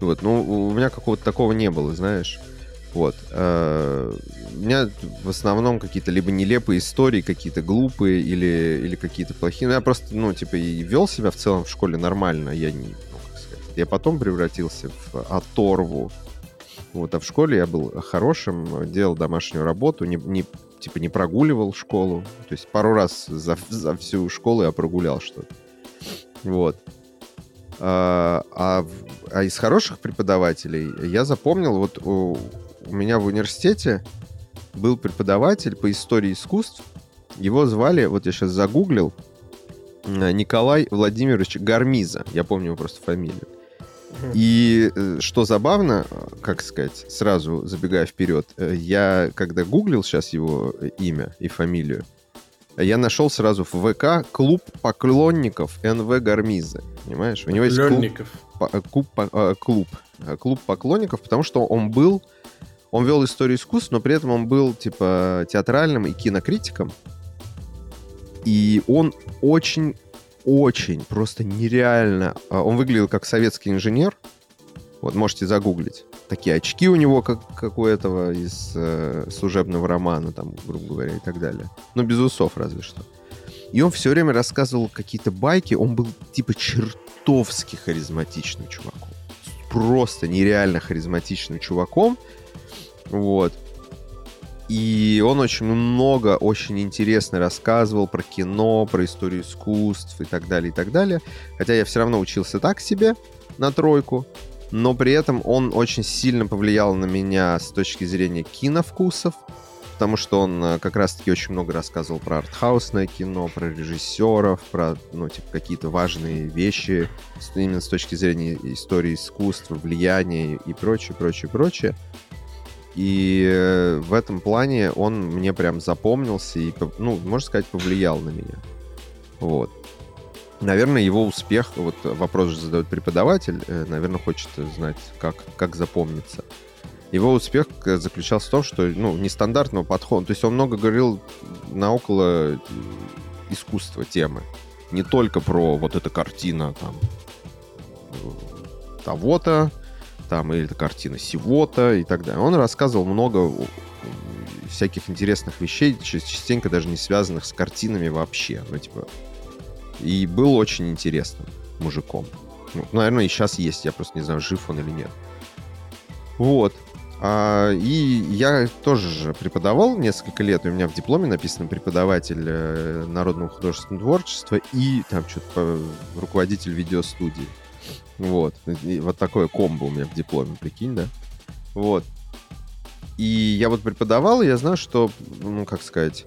Вот, ну, у меня какого-то такого не было, знаешь. Вот. Э, у меня в основном какие-то либо нелепые истории, какие-то глупые или, или какие-то плохие. Ну, я просто, ну, типа, и вел себя в целом в школе нормально. Я не, ну, как сказать, я потом превратился в оторву. Вот, а в школе я был хорошим, делал домашнюю работу, не, не типа не прогуливал школу. То есть пару раз за, за всю школу я прогулял что-то. Вот. А, а, а из хороших преподавателей я запомнил, вот у, у меня в университете был преподаватель по истории искусств. Его звали, вот я сейчас загуглил, Николай Владимирович Гармиза. Я помню его просто фамилию. И э, что забавно, как сказать, сразу забегая вперед, э, я когда гуглил сейчас его имя и фамилию, я нашел сразу в ВК клуб поклонников НВ Гармизы. Понимаешь? У него есть клуб, клуб, э, клуб, клуб поклонников, потому что он был, он вел историю искусств, но при этом он был типа театральным и кинокритиком. И он очень очень, просто нереально. А, он выглядел как советский инженер. Вот, можете загуглить. Такие очки у него, как, как у этого из э, служебного романа, там, грубо говоря, и так далее. Ну, без усов разве что. И он все время рассказывал какие-то байки. Он был, типа, чертовски харизматичным чуваком. Просто нереально харизматичным чуваком. Вот. И он очень много, очень интересно рассказывал про кино, про историю искусств и так далее, и так далее. Хотя я все равно учился так себе на тройку. но при этом он очень сильно повлиял на меня с точки зрения киновкусов, потому что он э, как раз-таки очень много рассказывал про артхаусное кино, про режиссеров, про, ну, типа, какие-то важные вещи именно с точки зрения истории искусства, влияния и прочее, прочее, прочее. И э, в этом плане он мне прям запомнился и, ну, можно сказать, повлиял на меня. Вот. Наверное, его успех, вот вопрос же задает преподаватель, э, наверное, хочет знать, как, как запомнится. Его успех заключался в том, что, ну, нестандартного подхода. То есть он много говорил на около искусства темы. Не только про вот эта картина там того-то, там, или эта картина сего-то и так далее. Он рассказывал много всяких интересных вещей, частенько даже не связанных с картинами вообще. Ну, типа, и был очень интересным мужиком. Ну, наверное, и сейчас есть, я просто не знаю, жив он или нет. Вот. А, и я тоже же преподавал несколько лет, у меня в дипломе написано преподаватель э, народного художественного творчества и там что-то руководитель видеостудии. Вот. И вот такое комбо у меня в дипломе, прикинь, да? Вот. И я вот преподавал, и я знаю, что, ну, как сказать,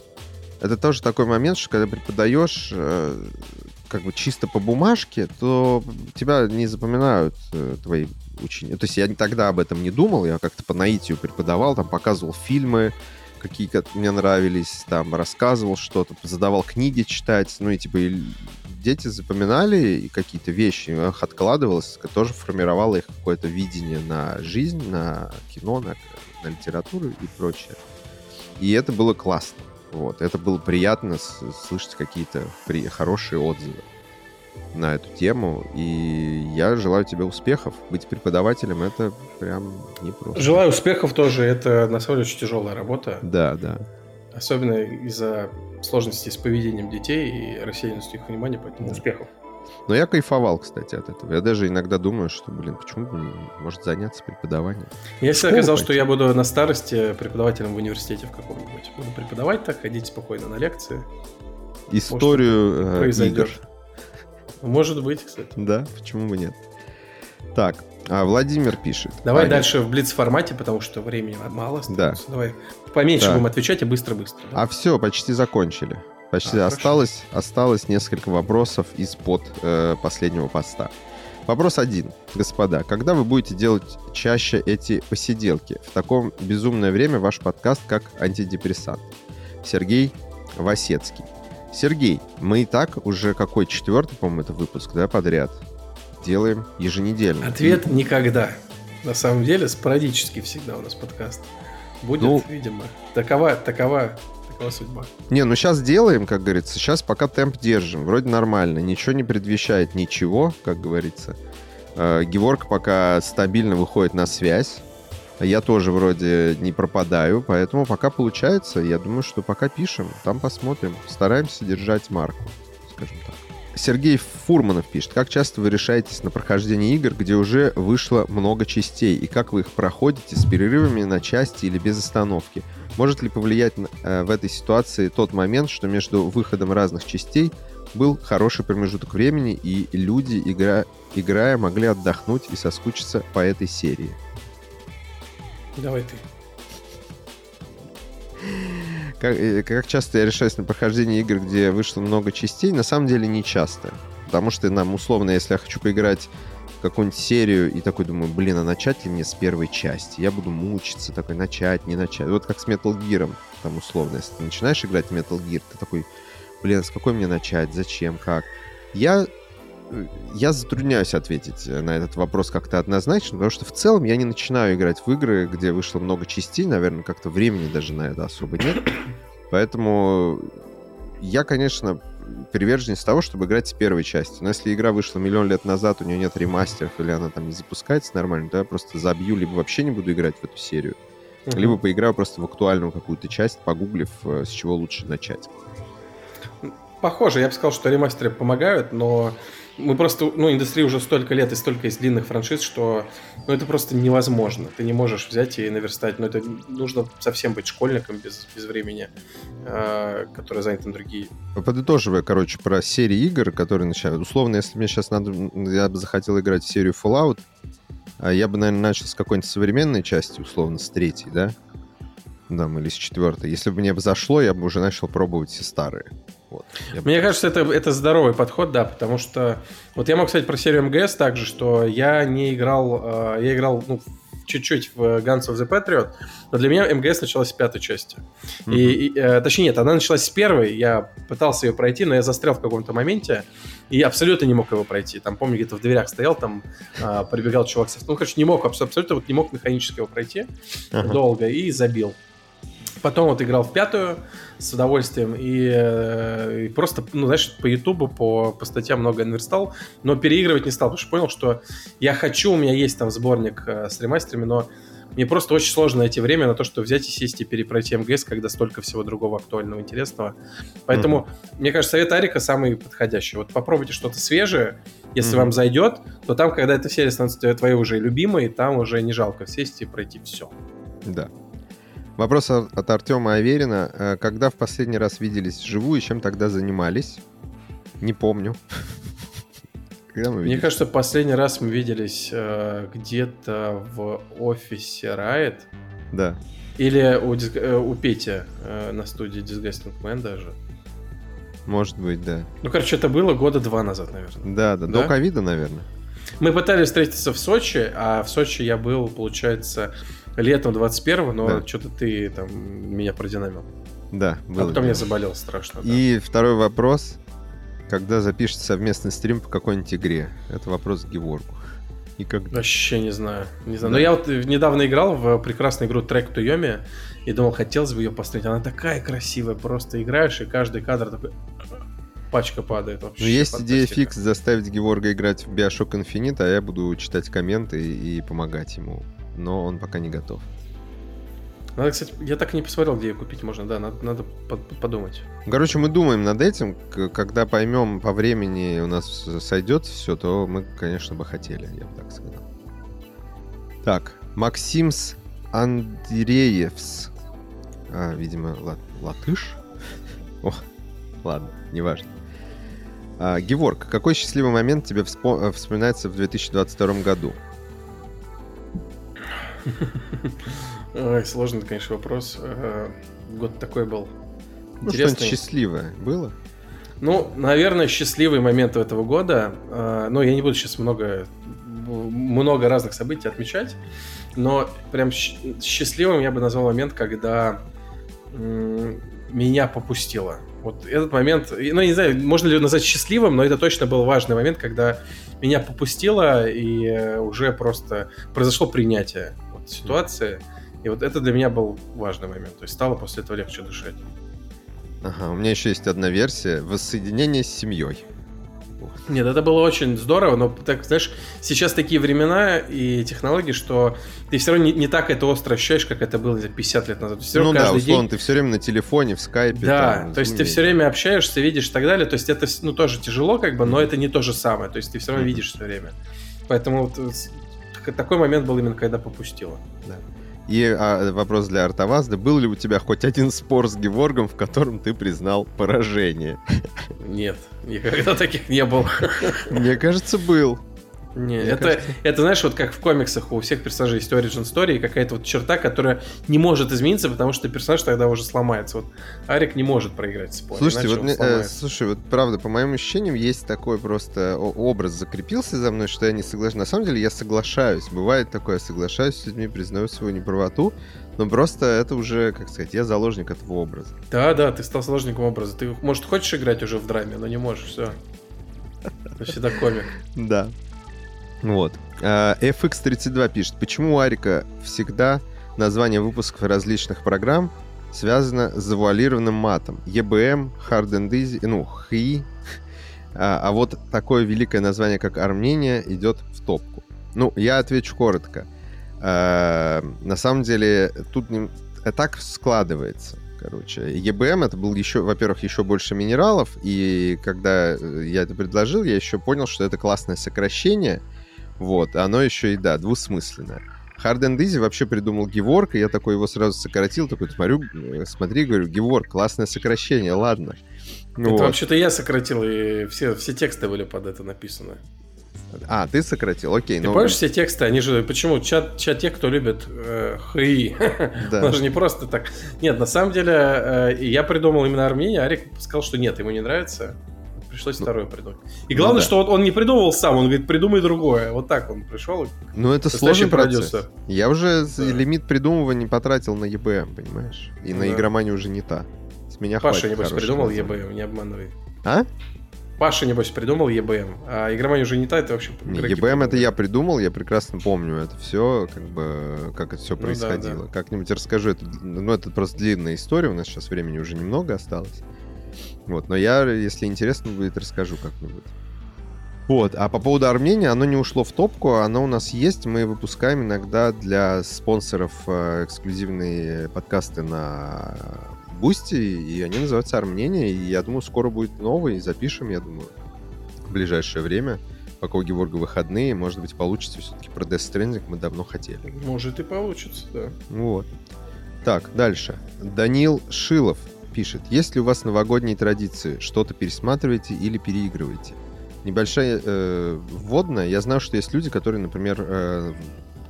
это тоже такой момент, что когда преподаешь э, как бы чисто по бумажке, то тебя не запоминают э, твои ученики. То есть я тогда об этом не думал, я как-то по наитию преподавал, там показывал фильмы, какие мне нравились, там рассказывал что-то, задавал книги читать, ну и типа дети запоминали какие-то вещи, их откладывалось, тоже формировало их какое-то видение на жизнь, на кино, на, на литературу и прочее. И это было классно. Вот. Это было приятно слышать какие-то при... хорошие отзывы на эту тему. И я желаю тебе успехов. Быть преподавателем это прям непросто. Желаю успехов тоже. Это на самом деле очень тяжелая работа. Да, да. Особенно из-за сложностей с поведением детей и рассеянностью их внимания, поэтому да. успехов. Но я кайфовал, кстати, от этого. Я даже иногда думаю, что, блин, почему бы может заняться преподаванием? Я всегда сказал, что я буду на старости преподавателем в университете в каком-нибудь. Буду преподавать так, ходить спокойно на лекции. Историю Может, э, игр. Может быть, кстати. Да, почему бы нет? Так, а Владимир пишет. Давай а дальше в блиц формате, потому что времени мало. Да. Давай поменьше так. будем отвечать и быстро-быстро. Да? А все, почти закончили. Почти а, осталось, осталось несколько вопросов из-под э, последнего поста. Вопрос один. Господа, когда вы будете делать чаще эти посиделки? В таком безумное время ваш подкаст как антидепрессант. Сергей Васецкий. Сергей, мы и так уже какой четвертый, по-моему, это выпуск, да, подряд делаем еженедельно. Ответ никогда. На самом деле, спорадически всегда у нас подкаст. Будет, ну, видимо. Такова, такова Такова судьба. Не, ну сейчас делаем, как говорится. Сейчас пока темп держим. Вроде нормально. Ничего не предвещает ничего, как говорится. Э, Геворг пока стабильно выходит на связь. Я тоже вроде не пропадаю, поэтому пока получается. Я думаю, что пока пишем, там посмотрим. Стараемся держать марку, скажем так. Сергей Фурманов пишет, как часто вы решаетесь на прохождение игр, где уже вышло много частей, и как вы их проходите с перерывами на части или без остановки? Может ли повлиять э, в этой ситуации тот момент, что между выходом разных частей был хороший промежуток времени, и люди, игра, играя, могли отдохнуть и соскучиться по этой серии? Давай ты. Как, как часто я решаюсь на прохождение игр, где вышло много частей? На самом деле не часто. Потому что нам условно, если я хочу поиграть какую-нибудь серию и такой думаю, блин, а начать ли мне с первой части? Я буду мучиться, такой, начать, не начать. Вот как с Metal Gear, там условно, если ты начинаешь играть в Metal Gear, ты такой, блин, с какой мне начать, зачем, как? Я я затрудняюсь ответить на этот вопрос как-то однозначно, потому что в целом я не начинаю играть в игры, где вышло много частей, наверное, как-то времени даже на это особо нет. Поэтому я, конечно, приверженец того, чтобы играть с первой части. Но если игра вышла миллион лет назад, у нее нет ремастеров, или она там не запускается нормально, то я просто забью, либо вообще не буду играть в эту серию, uh-huh. либо поиграю просто в актуальную какую-то часть, погуглив, э, с чего лучше начать. Похоже, я бы сказал, что ремастеры помогают, но мы просто, ну, индустрия уже столько лет и столько из длинных франшиз, что, ну, это просто невозможно. Ты не можешь взять и наверстать. Ну, это нужно совсем быть школьником без, без времени, э, который занят на другие. Подытоживая, короче, про серии игр, которые начинают. Условно, если мне сейчас надо, я бы захотел играть в серию Fallout, А я бы, наверное, начал с какой-нибудь современной части, условно, с третьей, да? Там, или с четвертой. Если бы мне бы зашло, я бы уже начал пробовать все старые. Вот. Мне кажется, это, это здоровый подход, да, потому что... Вот я мог сказать про серию МГС также, что я не играл... Э, я играл, ну, чуть-чуть в Guns of the Patriot, но для меня МГС началась с пятой части. Mm-hmm. И, и, э, точнее, нет, она началась с первой, я пытался ее пройти, но я застрял в каком-то моменте и абсолютно не мог его пройти. Там, помню, где-то в дверях стоял, там э, прибегал чувак со... Ну, короче, не мог, абсолютно вот не мог механически его пройти uh-huh. долго и забил. Потом вот играл в пятую с удовольствием и, э, и просто, ну, знаешь, по Ютубу, по, по статьям много инверстал, но переигрывать не стал, потому что понял, что я хочу, у меня есть там сборник э, с ремастерами, но мне просто очень сложно найти время на то, чтобы взять и сесть и перепройти МГС, когда столько всего другого актуального, интересного. Поэтому, mm-hmm. мне кажется, совет Арика самый подходящий. Вот попробуйте что-то свежее, если mm-hmm. вам зайдет, то там, когда эта серия становится твоей уже любимой, там уже не жалко сесть и пройти все. Да. Вопрос от Артема Аверина. Э, когда в последний раз виделись вживую и чем тогда занимались? Не помню. Когда мы Мне кажется, последний раз мы виделись э, где-то в офисе Riot. Да. Или у, э, у Пети э, на студии Disgusting Man даже. Может быть, да. Ну, короче, это было года два назад, наверное. Да, да, да? до ковида, наверное. Мы пытались встретиться в Сочи, а в Сочи я был, получается, летом 21-го, но да. что-то ты там меня продинамил. Да, было. А потом я заболел страшно. И да. второй вопрос. Когда запишете совместный стрим по какой-нибудь игре? Это вопрос к Геворгу. И как... Вообще не знаю. Не знаю. Да. Но я вот недавно играл в прекрасную игру Трек Туйоми и думал, хотелось бы ее посмотреть. Она такая красивая, просто играешь, и каждый кадр такой пачка падает вообще. Ну, есть идея фикс заставить Геворга играть в Bioshock Infinite, а я буду читать комменты и помогать ему но он пока не готов. Надо, кстати, я так и не посмотрел, где ее купить можно, да, надо, надо подумать. Короче, мы думаем над этим, когда поймем по времени у нас сойдет все, то мы, конечно, бы хотели, я бы так сказал. Так, Максимс Андреевс. А, видимо, лат латыш? О, ладно, неважно. А, Геворг, какой счастливый момент тебе вспоминается в 2022 году? Ой, сложный, конечно, вопрос. Э, год такой был. Ну, что-нибудь счастливое было? Ну, наверное, счастливый момент этого года. Э, но я не буду сейчас много, много разных событий отмечать. Но прям счастливым я бы назвал момент, когда меня попустило. Вот этот момент, ну, не знаю, можно ли назвать счастливым, но это точно был важный момент, когда меня попустило, и э, уже просто произошло принятие ситуации. И вот это для меня был важный момент. То есть стало после этого легче дышать. Ага, у меня еще есть одна версия. Воссоединение с семьей. Нет, это было очень здорово, но, так знаешь, сейчас такие времена и технологии, что ты все равно не, не так это остро ощущаешь, как это было 50 лет назад. Все ну да, условно, день... ты все время на телефоне, в скайпе. Да, там, то есть ты все время общаешься, видишь и так далее. То есть это, ну, тоже тяжело, как бы, но это не то же самое. То есть ты все равно видишь все время. Поэтому вот такой момент был именно, когда попустила. Да. И а, вопрос для Артавазда. Был ли у тебя хоть один спор с Геворгом, в котором ты признал поражение? Нет, никогда таких не было. Мне кажется, был. Не, это, кажется... это, знаешь, вот как в комиксах у всех персонажей есть origin story, какая-то вот черта, которая не может измениться, потому что персонаж тогда уже сломается. Вот Арик не может проиграть спор. Слушайте, вот, э, слушай, вот правда, по моим ощущениям, есть такой просто образ закрепился за мной, что я не соглашаюсь. На самом деле я соглашаюсь. Бывает такое, соглашаюсь с людьми, признаю свою неправоту, но просто это уже, как сказать, я заложник этого образа. Да, да, ты стал заложником образа. Ты, может, хочешь играть уже в драме, но не можешь, все. Ты всегда комик. Да. Вот. А, FX32 пишет, почему у Арика всегда название выпусков различных программ связано с завуалированным матом? EBM, Hard and Easy, ну, HI. А, а вот такое великое название, как Армения, идет в топку. Ну, я отвечу коротко. А, на самом деле, тут не... так складывается. Короче, EBM это был еще, во-первых, еще больше минералов, и когда я это предложил, я еще понял, что это классное сокращение — вот, оно еще и, да, двусмысленное. Hard and Easy вообще придумал Геворг, и я такой его сразу сократил, такой смотрю, э, смотри, говорю, Геворг, классное сокращение, ладно. Это вот. вообще-то я сократил, и все, все тексты были под это написаны. А, ты сократил, окей. Ты ну, помнишь все тексты? Они же, почему? Чат, чат тех, кто любит э, хи. Да. Он же не просто так. Нет, на самом деле, э, я придумал именно Армению, Арик сказал, что нет, ему не нравится. Пришлось Ну, второе придумать. И главное, да. что он, он не придумывал сам, он говорит, придумай другое. Вот так он пришел. Ну, это сложный процесс. продюсер. Я уже Да. лимит придумывания потратил на EBM, понимаешь? И Ну на да. игроманию уже не та. С меня Паша, хватит небось, придумал отзывов. EBM, не обманывай. А? Паша, небось, придумал EBM, а игромания уже не та, это вообще Не, игроки EBM это придумали. я придумал, я прекрасно помню это все, как бы, как это все Ну да, происходило. да. Как-нибудь расскажу это, ну, это просто длинная история, у нас сейчас времени уже немного осталось. Вот, но я, если интересно будет, расскажу как-нибудь. Вот, а по поводу Армении, оно не ушло в топку, оно у нас есть, мы выпускаем иногда для спонсоров э, эксклюзивные подкасты на Boosty, и они называются Армения, и я думаю, скоро будет новый, запишем, я думаю, в ближайшее время, пока у Геворга выходные, может быть, получится все-таки про Death Stranding, мы давно хотели. Может и получится, да. Вот. Так, дальше. Данил Шилов пишет. Есть ли у вас новогодние традиции? Что-то пересматриваете или переигрываете? Небольшая э, вводная. Я знаю, что есть люди, которые, например, э,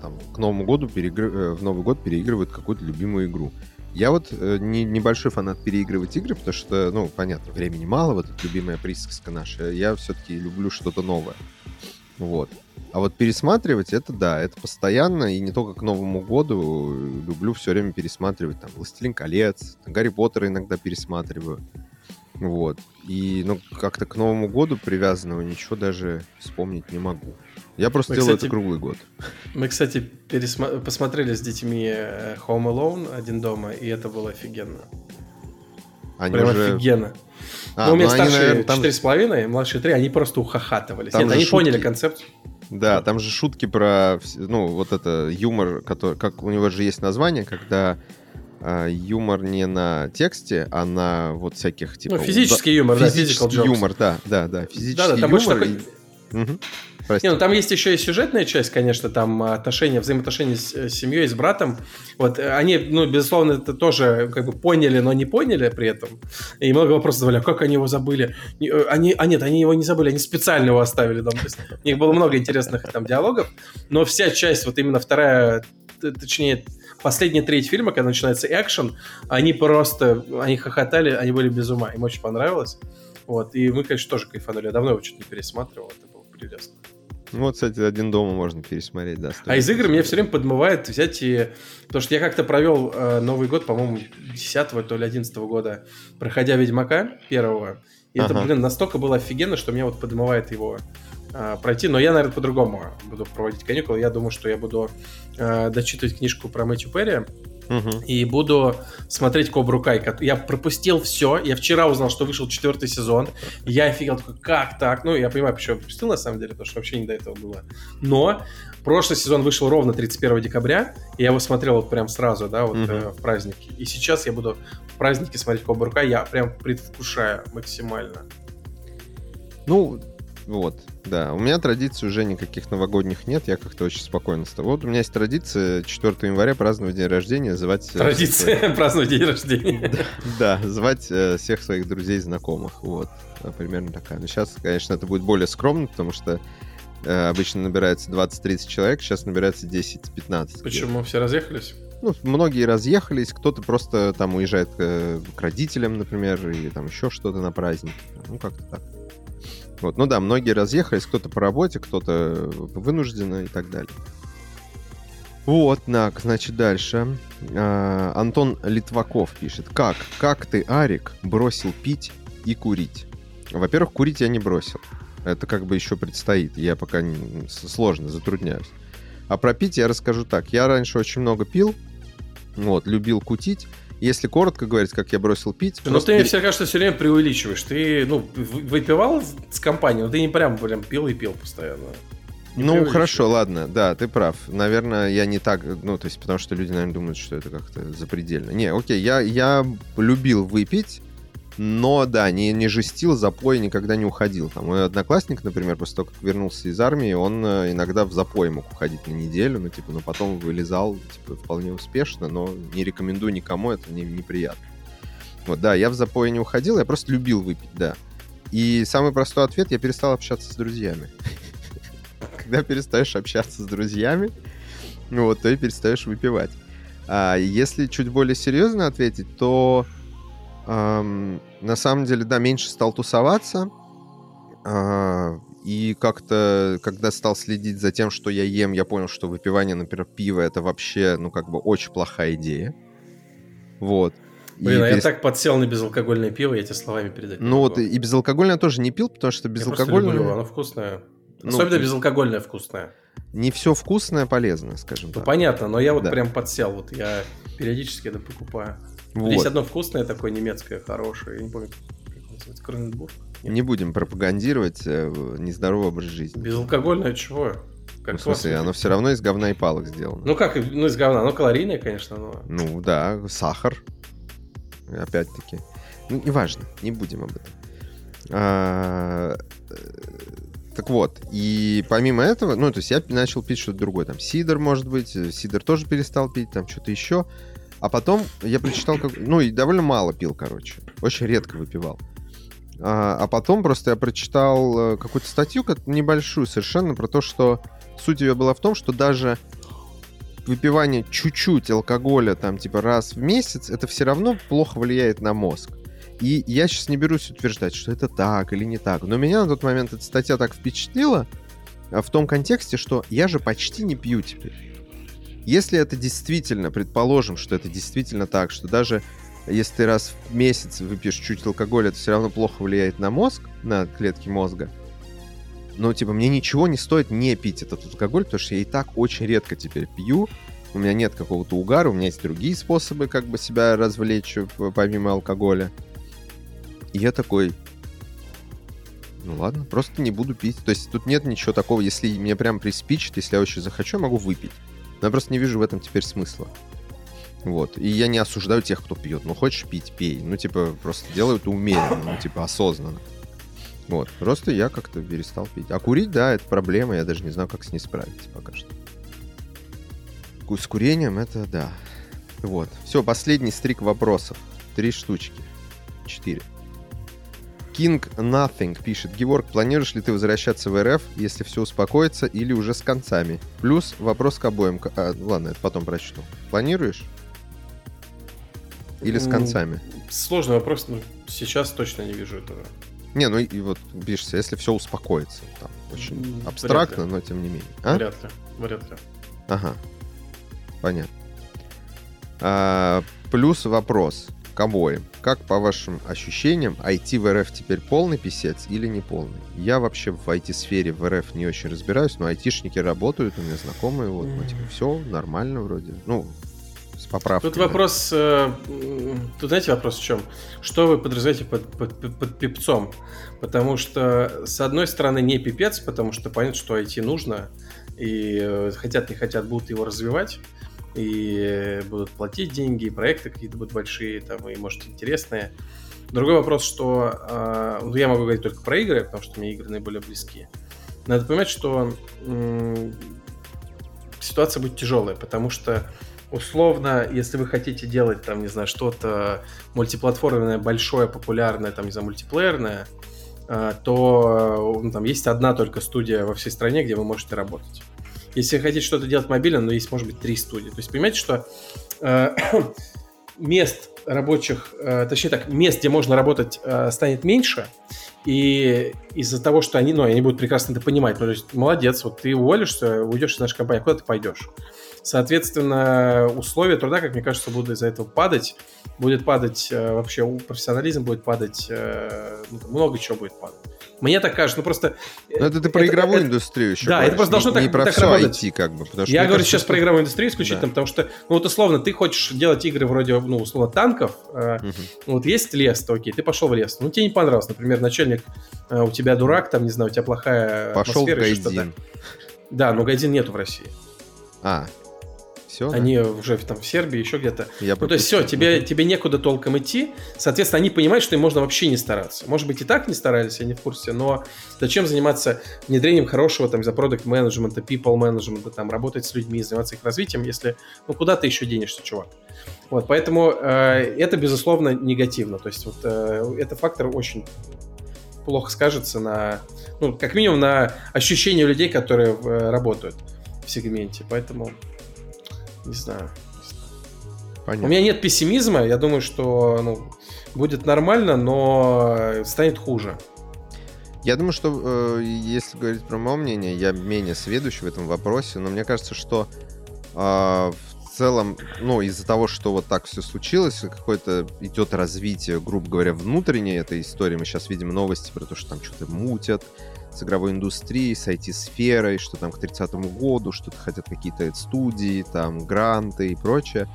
там, к Новому году переигры- э, в Новый год переигрывают какую-то любимую игру. Я вот э, не, небольшой фанат переигрывать игры, потому что, ну, понятно, времени мало, вот эта любимая присказка наша. Я все-таки люблю что-то новое. Вот. А вот пересматривать это да, это постоянно, и не только к Новому году. Люблю все время пересматривать там «Властелин колец», «Гарри Поттера» иногда пересматриваю. Вот. И, ну, как-то к Новому году привязанного ничего даже вспомнить не могу. Я просто Мы, делаю кстати, это круглый год. Мы, кстати, пересма- посмотрели с детьми э, Home Alone один дома, и это было офигенно. Они Прям уже... офигенно. А, ну, у меня ну, старшие четыре с половиной, младшие три, они просто ухахатывались. Там Нет, они шутки. поняли концепцию. Да, там же шутки про, ну, вот это юмор, который, как у него же есть название, когда а, юмор не на тексте, а на вот всяких типа... Ну, физический юмор, да, физический physical jokes. юмор, да, да, да, физический Да, да, там юмор. больше такой... и- Мгм. Прости. Не, ну там есть еще и сюжетная часть, конечно, там отношения, взаимоотношения с, э, семьей, с братом. Вот э, они, ну, безусловно, это тоже как бы поняли, но не поняли при этом. И много вопросов задавали, а как они его забыли? Э, Они, а нет, они его не забыли, они специально его оставили там. То есть у них было много интересных там диалогов, но вся часть, вот именно вторая, точнее, последняя треть фильма, когда начинается экшен, они просто, они хохотали, они были без ума, им очень понравилось. Вот, и мы, конечно, тоже кайфанули. Я давно его что-то не пересматривал, это было прелестно. Ну, вот, кстати, один дома можно пересмотреть, да. А из игр меня все время подмывает взять и... Потому что я как-то провел э, Новый год, по-моему, 10 то ли 11 года, проходя Ведьмака первого. И это, Ага. блин, настолько было офигенно, что меня вот подмывает его э, пройти. Но я, наверное, по-другому буду проводить каникулы. Я думаю, что я буду э, дочитывать книжку про Мэтью Перри Мгм. и буду смотреть Кобру Кай. Я пропустил все. Я вчера узнал, что вышел четвертый сезон. Я офигел, такой, как так? Ну, я понимаю, почему я пропустил, на самом деле, потому что вообще не до этого было. Но прошлый сезон вышел ровно 31 декабря, и я его смотрел вот прям сразу, да, вот Мгм. э, в праздники. И сейчас я буду в празднике смотреть Кобру Кай, я прям предвкушаю максимально. Ну, вот, да. У меня традиций уже никаких новогодних нет, я как-то очень спокойно с тобой. Вот у меня есть традиция 4 января праздновать день рождения, звать... э, Традиция праздновать день рождения. Да, звать э, всех своих друзей, знакомых, вот, э, примерно такая. Но сейчас, конечно, это будет более скромно, потому что обычно набирается 20-30 человек, сейчас набирается 10-15. Почему? Все разъехались? Ну, многие разъехались, кто-то просто там уезжает э, к родителям, например, или там еще что-то на праздник. Ну, как-то так. Вот, ну да, многие разъехались, кто-то по работе, кто-то вынужденно и так далее. Вот, так, значит, дальше. А, Антон Литваков пишет. Как? Как ты, Арик, бросил пить и курить? Во-первых, курить я не бросил. Это как бы еще предстоит. Я пока не- сложно, затрудняюсь. А про пить я расскажу так. Я раньше очень много пил, вот, любил кутить. Если коротко говорить, как я бросил пить... Ну, просто ты, мне все кажется, все время преувеличиваешь. Ты, ну, выпивал с компанией, но ты не прям, прям пил и пил постоянно. Не Ну, хорошо, ладно, да, ты прав. Наверное, я не так, ну, то есть, потому что люди, наверное, думают, что это как-то запредельно. Не, окей, я, я любил выпить, но, да, не, не жестил, запой никогда не уходил. Там, мой одноклассник, например, после того, как вернулся из армии, он э, иногда в запой мог уходить на неделю, ну, типа, но потом вылезал, типа, вполне успешно, но не рекомендую никому, это не, неприятно. Вот, да, я в запой не уходил, я просто любил выпить, да. И самый простой ответ, я перестал общаться с друзьями. когда перестаешь общаться с друзьями, вот, то и перестаешь выпивать. А если чуть более серьезно ответить, то эм, на самом деле, да, меньше стал тусоваться. Э, и как-то, когда стал следить за тем, что я ем, я понял, что выпивание, например, пива это вообще, ну, как бы очень плохая идея. Вот. Блин, и а перест... я так подсел на безалкогольное пиво, я тебе словами передать. Ну вот, и безалкогольное тоже не пил, потому что безалкогольное... Я люблю, оно вкусное. Ну, Особенно безалкогольное вкусное. Не все вкусное полезно, скажем ну, так. понятно, но я вот да. прям подсел. Вот я периодически это покупаю. Вот. Есть одно вкусное такое немецкое, хорошее. Я не помню, как называется, Кроненбург. Не будем пропагандировать э, нездоровый образ жизни. Безалкогольное чего? Как ну, в смысле, оно все равно из говна и палок сделано. Ну как, ну из говна, оно калорийное, конечно, но... Ну да, сахар, опять-таки. Ну, неважно, не будем об этом. А, э, так вот, и помимо этого, ну, то есть я начал пить что-то другое, там, сидр, может быть, э, сидр тоже перестал пить, там, что-то еще. А потом я прочитал, как... ну, и довольно мало пил, короче. Очень редко выпивал. А, а потом просто я прочитал э, какую-то статью, небольшую совершенно, про то, что суть ее была в том, что даже выпивание чуть-чуть алкоголя, там, типа, раз в месяц, это все равно плохо влияет на мозг. И я сейчас не берусь утверждать, что это так или не так. Но меня на тот момент эта статья так впечатлила, а, в том контексте, что я же почти не пью теперь. Если это действительно, предположим, что это действительно так, что даже если ты раз в месяц выпьешь чуть алкоголя, это все равно плохо влияет на мозг, на клетки мозга. Но, типа, мне ничего не стоит не пить этот алкоголь, потому что я и так очень редко теперь пью. У меня нет какого-то угара, у меня есть другие способы как бы себя развлечь помимо алкоголя. И я такой, ну ладно, просто не буду пить. То есть тут нет ничего такого, если мне прям приспичит, если я очень захочу, я могу выпить. Но я просто не вижу в этом теперь смысла. Вот. И я не осуждаю тех, кто пьет. Ну, хочешь пить, пей. Ну, типа, просто делаю это умеренно, ну, типа, осознанно. Вот. Просто я как-то перестал пить. А курить, да, это проблема. Я даже не знаю, как с ней справиться пока что. С курением это да. Вот. Все, последний стрик вопросов. Три штучки. Четыре. King Nothing пишет. Георг, планируешь ли ты возвращаться в РФ, если все успокоится, или уже с концами? Плюс вопрос к обоим. А, ладно, это потом прочту. Планируешь? Или с концами? Сложный вопрос, но сейчас точно не вижу этого. Не, ну и вот пишется, если все успокоится. Там очень абстрактно, но тем не менее. А? Вряд ли. Вряд ли. Ага. Понятно. А, плюс вопрос к обоим. Как по вашим ощущениям, IT в РФ теперь полный писец или не полный? Я вообще в IT-сфере в РФ не очень разбираюсь, но айтишники работают, у меня знакомые, вот, ну, типа, все нормально вроде. Ну, с поправкой. Тут вопрос, э, тут знаете вопрос в чем? Что вы подразумеваете под, под, под, под пипцом? Потому что, с одной стороны, не пипец, потому что понятно, что IT нужно, и э, хотят, не хотят, будут его развивать, и будут платить деньги, и проекты какие-то будут большие, там, и, может, интересные. Другой вопрос, что э, я могу говорить только про игры, потому что мне игры наиболее близки. Надо понимать, что э, ситуация будет тяжелая, потому что условно, если вы хотите делать там, не знаю, что-то мультиплатформенное, большое, популярное, там, не знаю, мультиплеерное, э, то ну, там есть одна только студия во всей стране, где вы можете работать. Если хотите что-то делать мобильно, но есть, может быть, три студии. То есть, понимаете, что э, мест рабочих, э, точнее так, мест, где можно работать, э, станет меньше, и из-за того, что они, ну, они будут прекрасно это понимать, ну, то есть, молодец, вот ты уволишься, уйдешь из нашей компании, куда ты пойдешь? Соответственно, условия труда, как мне кажется, будут из-за этого падать. Будет падать э, вообще профессионализм, будет падать, э, ну, много чего будет падать. Мне так кажется, ну просто... Но это ты про это, игровую это, индустрию еще Да, говоришь. это просто должно не, так, не про так все работать. IT, как бы. Потому что Я говорю кажется, сейчас что... про игровую индустрию исключительно, да. потому что, ну вот условно, ты хочешь делать игры вроде, ну, условно, танков, э, угу. вот есть лес, то окей, ты пошел в лес. Ну, тебе не понравилось, например, начальник э, у тебя дурак, там, не знаю, у тебя плохая пошел атмосфера. Пошел в Гайдин. Да, но Гайдин нету в России. А, все, они да? уже там в Сербии, еще где-то. Я ну, то есть все, тебе, тебе некуда толком идти. Соответственно, они понимают, что им можно вообще не стараться. Может быть, и так не старались, я не в курсе, но зачем заниматься внедрением хорошего там за продукт менеджмента people менеджмента, там работать с людьми, заниматься их развитием, если ну куда ты еще денешься, чувак. Вот, поэтому э, это безусловно негативно. То есть вот э, это фактор очень плохо скажется на, ну, как минимум на ощущении людей, которые э, работают в сегменте. Поэтому, не знаю. Понятно. У меня нет пессимизма, я думаю, что ну, будет нормально, но станет хуже. Я думаю, что э, если говорить про мое мнение, я менее сведущий в этом вопросе, но мне кажется, что э, в целом, ну, из-за того, что вот так все случилось, какое-то идет развитие, грубо говоря, внутренней этой истории. Мы сейчас видим новости про то, что там что-то мутят с игровой индустрией, с IT-сферой, что там к 30-му году что-то хотят какие-то студии, там, гранты и прочее.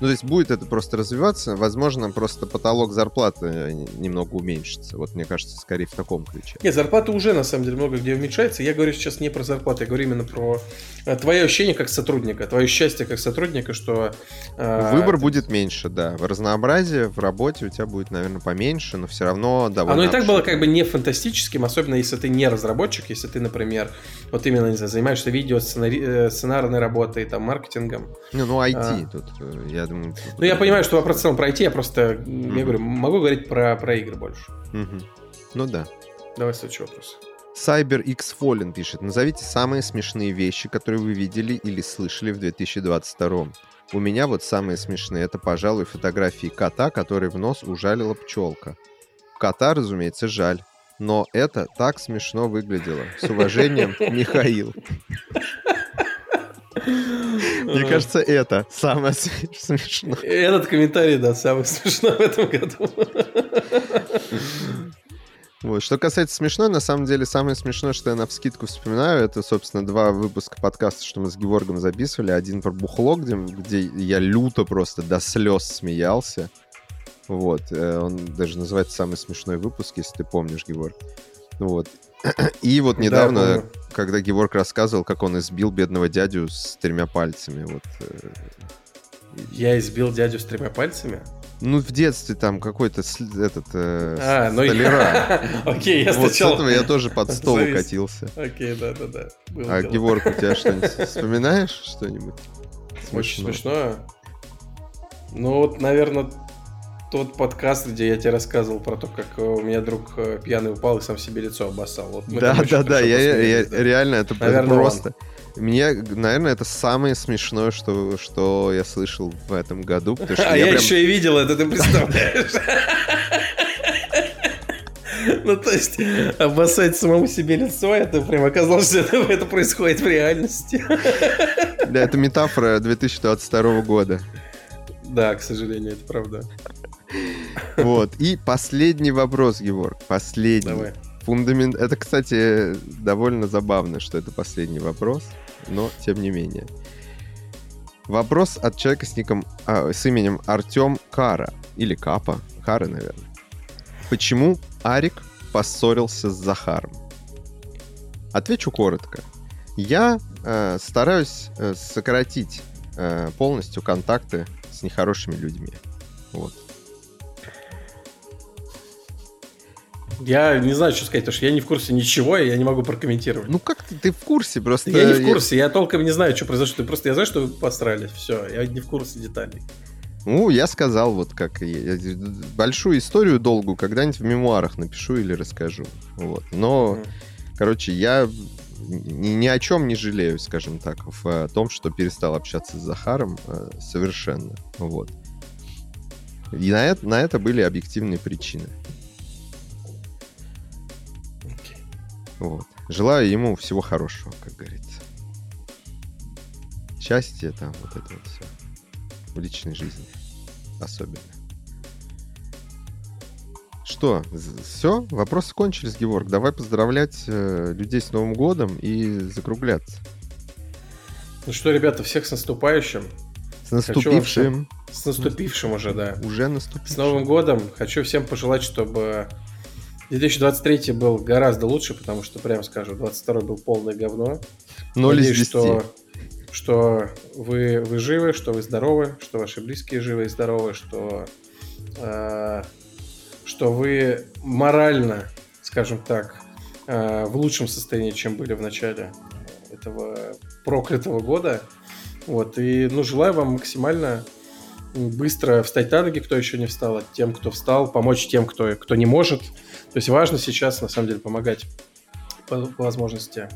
Ну, то есть будет это просто развиваться, возможно, просто потолок зарплаты немного уменьшится. Вот мне кажется, скорее в таком ключе. Нет, зарплата уже на самом деле много где уменьшается. Я говорю сейчас не про зарплату, я говорю именно про э, твое ощущение как сотрудника, твое счастье как сотрудника, что... Э, Выбор ты... будет меньше, да. Разнообразие в работе у тебя будет, наверное, поменьше, но все равно довольно... Оно и так было как бы не фантастическим, особенно если ты не разработчик, если ты, например, вот именно, не знаю, занимаешься видео, сценари... Э, сценарной работой, там, маркетингом. Не, ну, IT а... тут, я думаю... Ну, я понимаю, что вопрос в целом про IT, я просто, mm-hmm. я говорю, могу говорить про, про игры больше. Mm-hmm. Ну да. Давай следующий вопрос. Cyber X Fallen пишет. Назовите самые смешные вещи, которые вы видели или слышали в 2022. У меня вот самые смешные. Это, пожалуй, фотографии кота, который в нос ужалила пчелка. Кота, разумеется, жаль. Но это так смешно выглядело. С уважением, Михаил. Мне кажется, это самое смешное. Этот комментарий, да, самый смешной в этом году. Вот. Что касается смешной, на самом деле, самое смешное, что я на вскидку вспоминаю, это, собственно, два выпуска подкаста, что мы с Геворгом записывали. Один про бухло, где, где я люто просто до слез смеялся. Вот. Э, он даже называется «Самый смешной выпуск», если ты помнишь, Геворг. Вот. И вот недавно, да, когда Геворг рассказывал, как он избил бедного дядю с тремя пальцами. Вот. Э, я избил дядю с тремя пальцами? Ну, в детстве там какой-то этот э, а, ну столяра. Окей, я Вот с этого я тоже под стол укатился. Окей, да-да-да. А, Геворг, у тебя что-нибудь вспоминаешь что-нибудь? Очень смешное. Ну, вот, наверное, тот подкаст, где я тебе рассказывал про то, как э, у меня друг э, пьяный упал и сам себе лицо обоссал. Вот да, да, да, я, я, да. реально, это наверное, просто... Он. Мне, наверное, это самое смешное, что, что я слышал в этом году. Потому что а я, я прям... еще и видел это, ты представляешь? Ну, то есть, обоссать самому себе лицо, это прям оказалось, что это, это происходит в реальности. Да, это метафора 2022 года. Да, к сожалению, это правда. Вот. И последний вопрос, Геворг. Последний. Давай. Фундамент. Это, кстати, довольно забавно, что это последний вопрос, но тем не менее. Вопрос от человека с ником, а, с именем Артем Кара. Или Капа. Кара, наверное. Почему Арик поссорился с Захаром? Отвечу коротко. Я э, стараюсь э, сократить э, полностью контакты с нехорошими людьми. Вот. Я не знаю, что сказать, потому что я не в курсе ничего, и я не могу прокомментировать. Ну как ты, ты в курсе просто? Я не в курсе, я, я толком не знаю, что произошло. Просто я знаю, что вы посрались, все, я не в курсе деталей. Ну, я сказал, вот как большую историю долгую когда-нибудь в мемуарах напишу или расскажу. Вот. Но, mm. короче, я ни, ни о чем не жалею, скажем так, в том, что перестал общаться с Захаром э, совершенно. Вот. И на это, на это были объективные причины. Вот. Желаю ему всего хорошего, как говорится. Счастье там, вот это вот все. В личной жизни. Особенно. Что, все? Вопросы кончились, Георг. Давай поздравлять э, людей с Новым годом и закругляться. Ну что, ребята, всех с наступающим. С наступившим. С наступившим уже, да. Уже наступившим. С Новым годом. Хочу всем пожелать, чтобы 2023 был гораздо лучше, потому что, прям скажу, 22 был полное говно. 0 Надеюсь, из 10. что, что вы, вы живы, что вы здоровы, что ваши близкие живы и здоровы, что, э, что вы морально, скажем так, э, в лучшем состоянии, чем были в начале этого проклятого года. Вот, и, ну, желаю вам максимально быстро встать на ноги, кто еще не встал, а тем, кто встал, помочь тем, кто, кто не может. То есть важно сейчас, на самом деле, помогать по, по возможности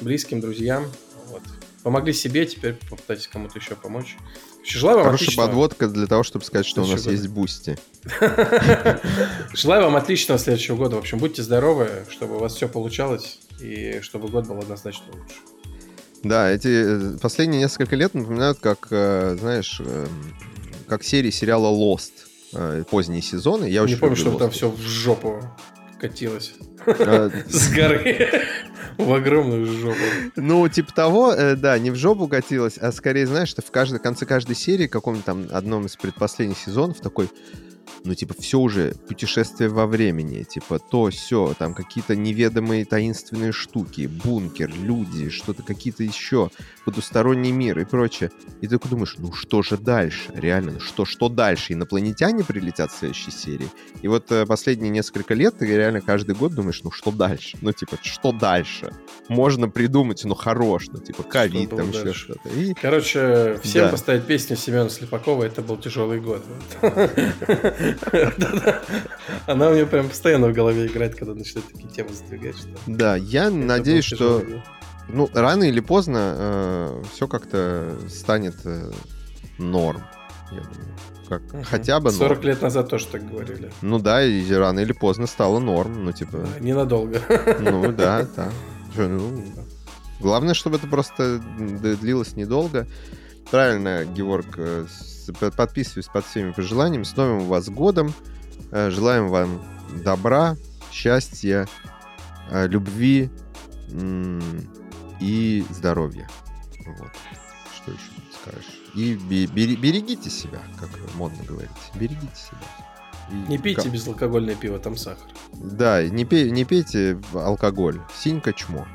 близким, друзьям. Вот. Помогли себе, теперь попытайтесь кому-то еще помочь. Желаю вам Хорошая отличного... подводка для того, чтобы сказать, что у нас года. есть Boosty. Желаю вам отличного следующего года. В общем, будьте здоровы, чтобы у вас все получалось и чтобы год был однозначно лучше. Да, эти э, последние несколько лет напоминают, как, э, знаешь, э, как серии сериала Lost поздние сезоны. Я Не помню, чтобы там все в жопу катилось. С горы. В огромную жопу. Ну, типа того, да, не в жопу катилось, а скорее, знаешь, что в конце каждой серии, каком-то там одном из предпоследних сезонов, такой ну, типа, все уже путешествие во времени, типа, то, все, там какие-то неведомые таинственные штуки, бункер, люди, что-то какие-то еще, потусторонний мир и прочее. И ты такой думаешь, ну что же дальше? Реально, ну что, что дальше? Инопланетяне прилетят в следующей серии? И вот э, последние несколько лет ты реально каждый год думаешь, ну что дальше? Ну, типа, что дальше? Можно придумать, ну, хорош, ну, типа, ковид, там еще что-то. И... Короче, всем да. поставить песню Семена Слепакова «Это был тяжелый год». Она у меня прям постоянно в голове играет, когда начинает такие темы задвигать. Да, я надеюсь, что ну, рано или поздно э, все как-то станет э, норм. Я думаю. Как, угу. Хотя бы 40 норм. лет назад тоже так говорили. Ну да, и рано или поздно стало норм. Ну, типа. Ненадолго. Ну да, да. ну, главное, чтобы это просто длилось недолго. Правильно, Георг, э, подписываюсь под всеми пожеланиями. С Новым вас годом. Э, желаем вам добра, счастья, э, любви и здоровья. Вот. Что еще скажешь? И берегите себя, как модно говорить. Берегите себя. И не пейте как... безалкогольное пиво, там сахар. Да, не, пей, не пейте алкоголь. Синька чмо.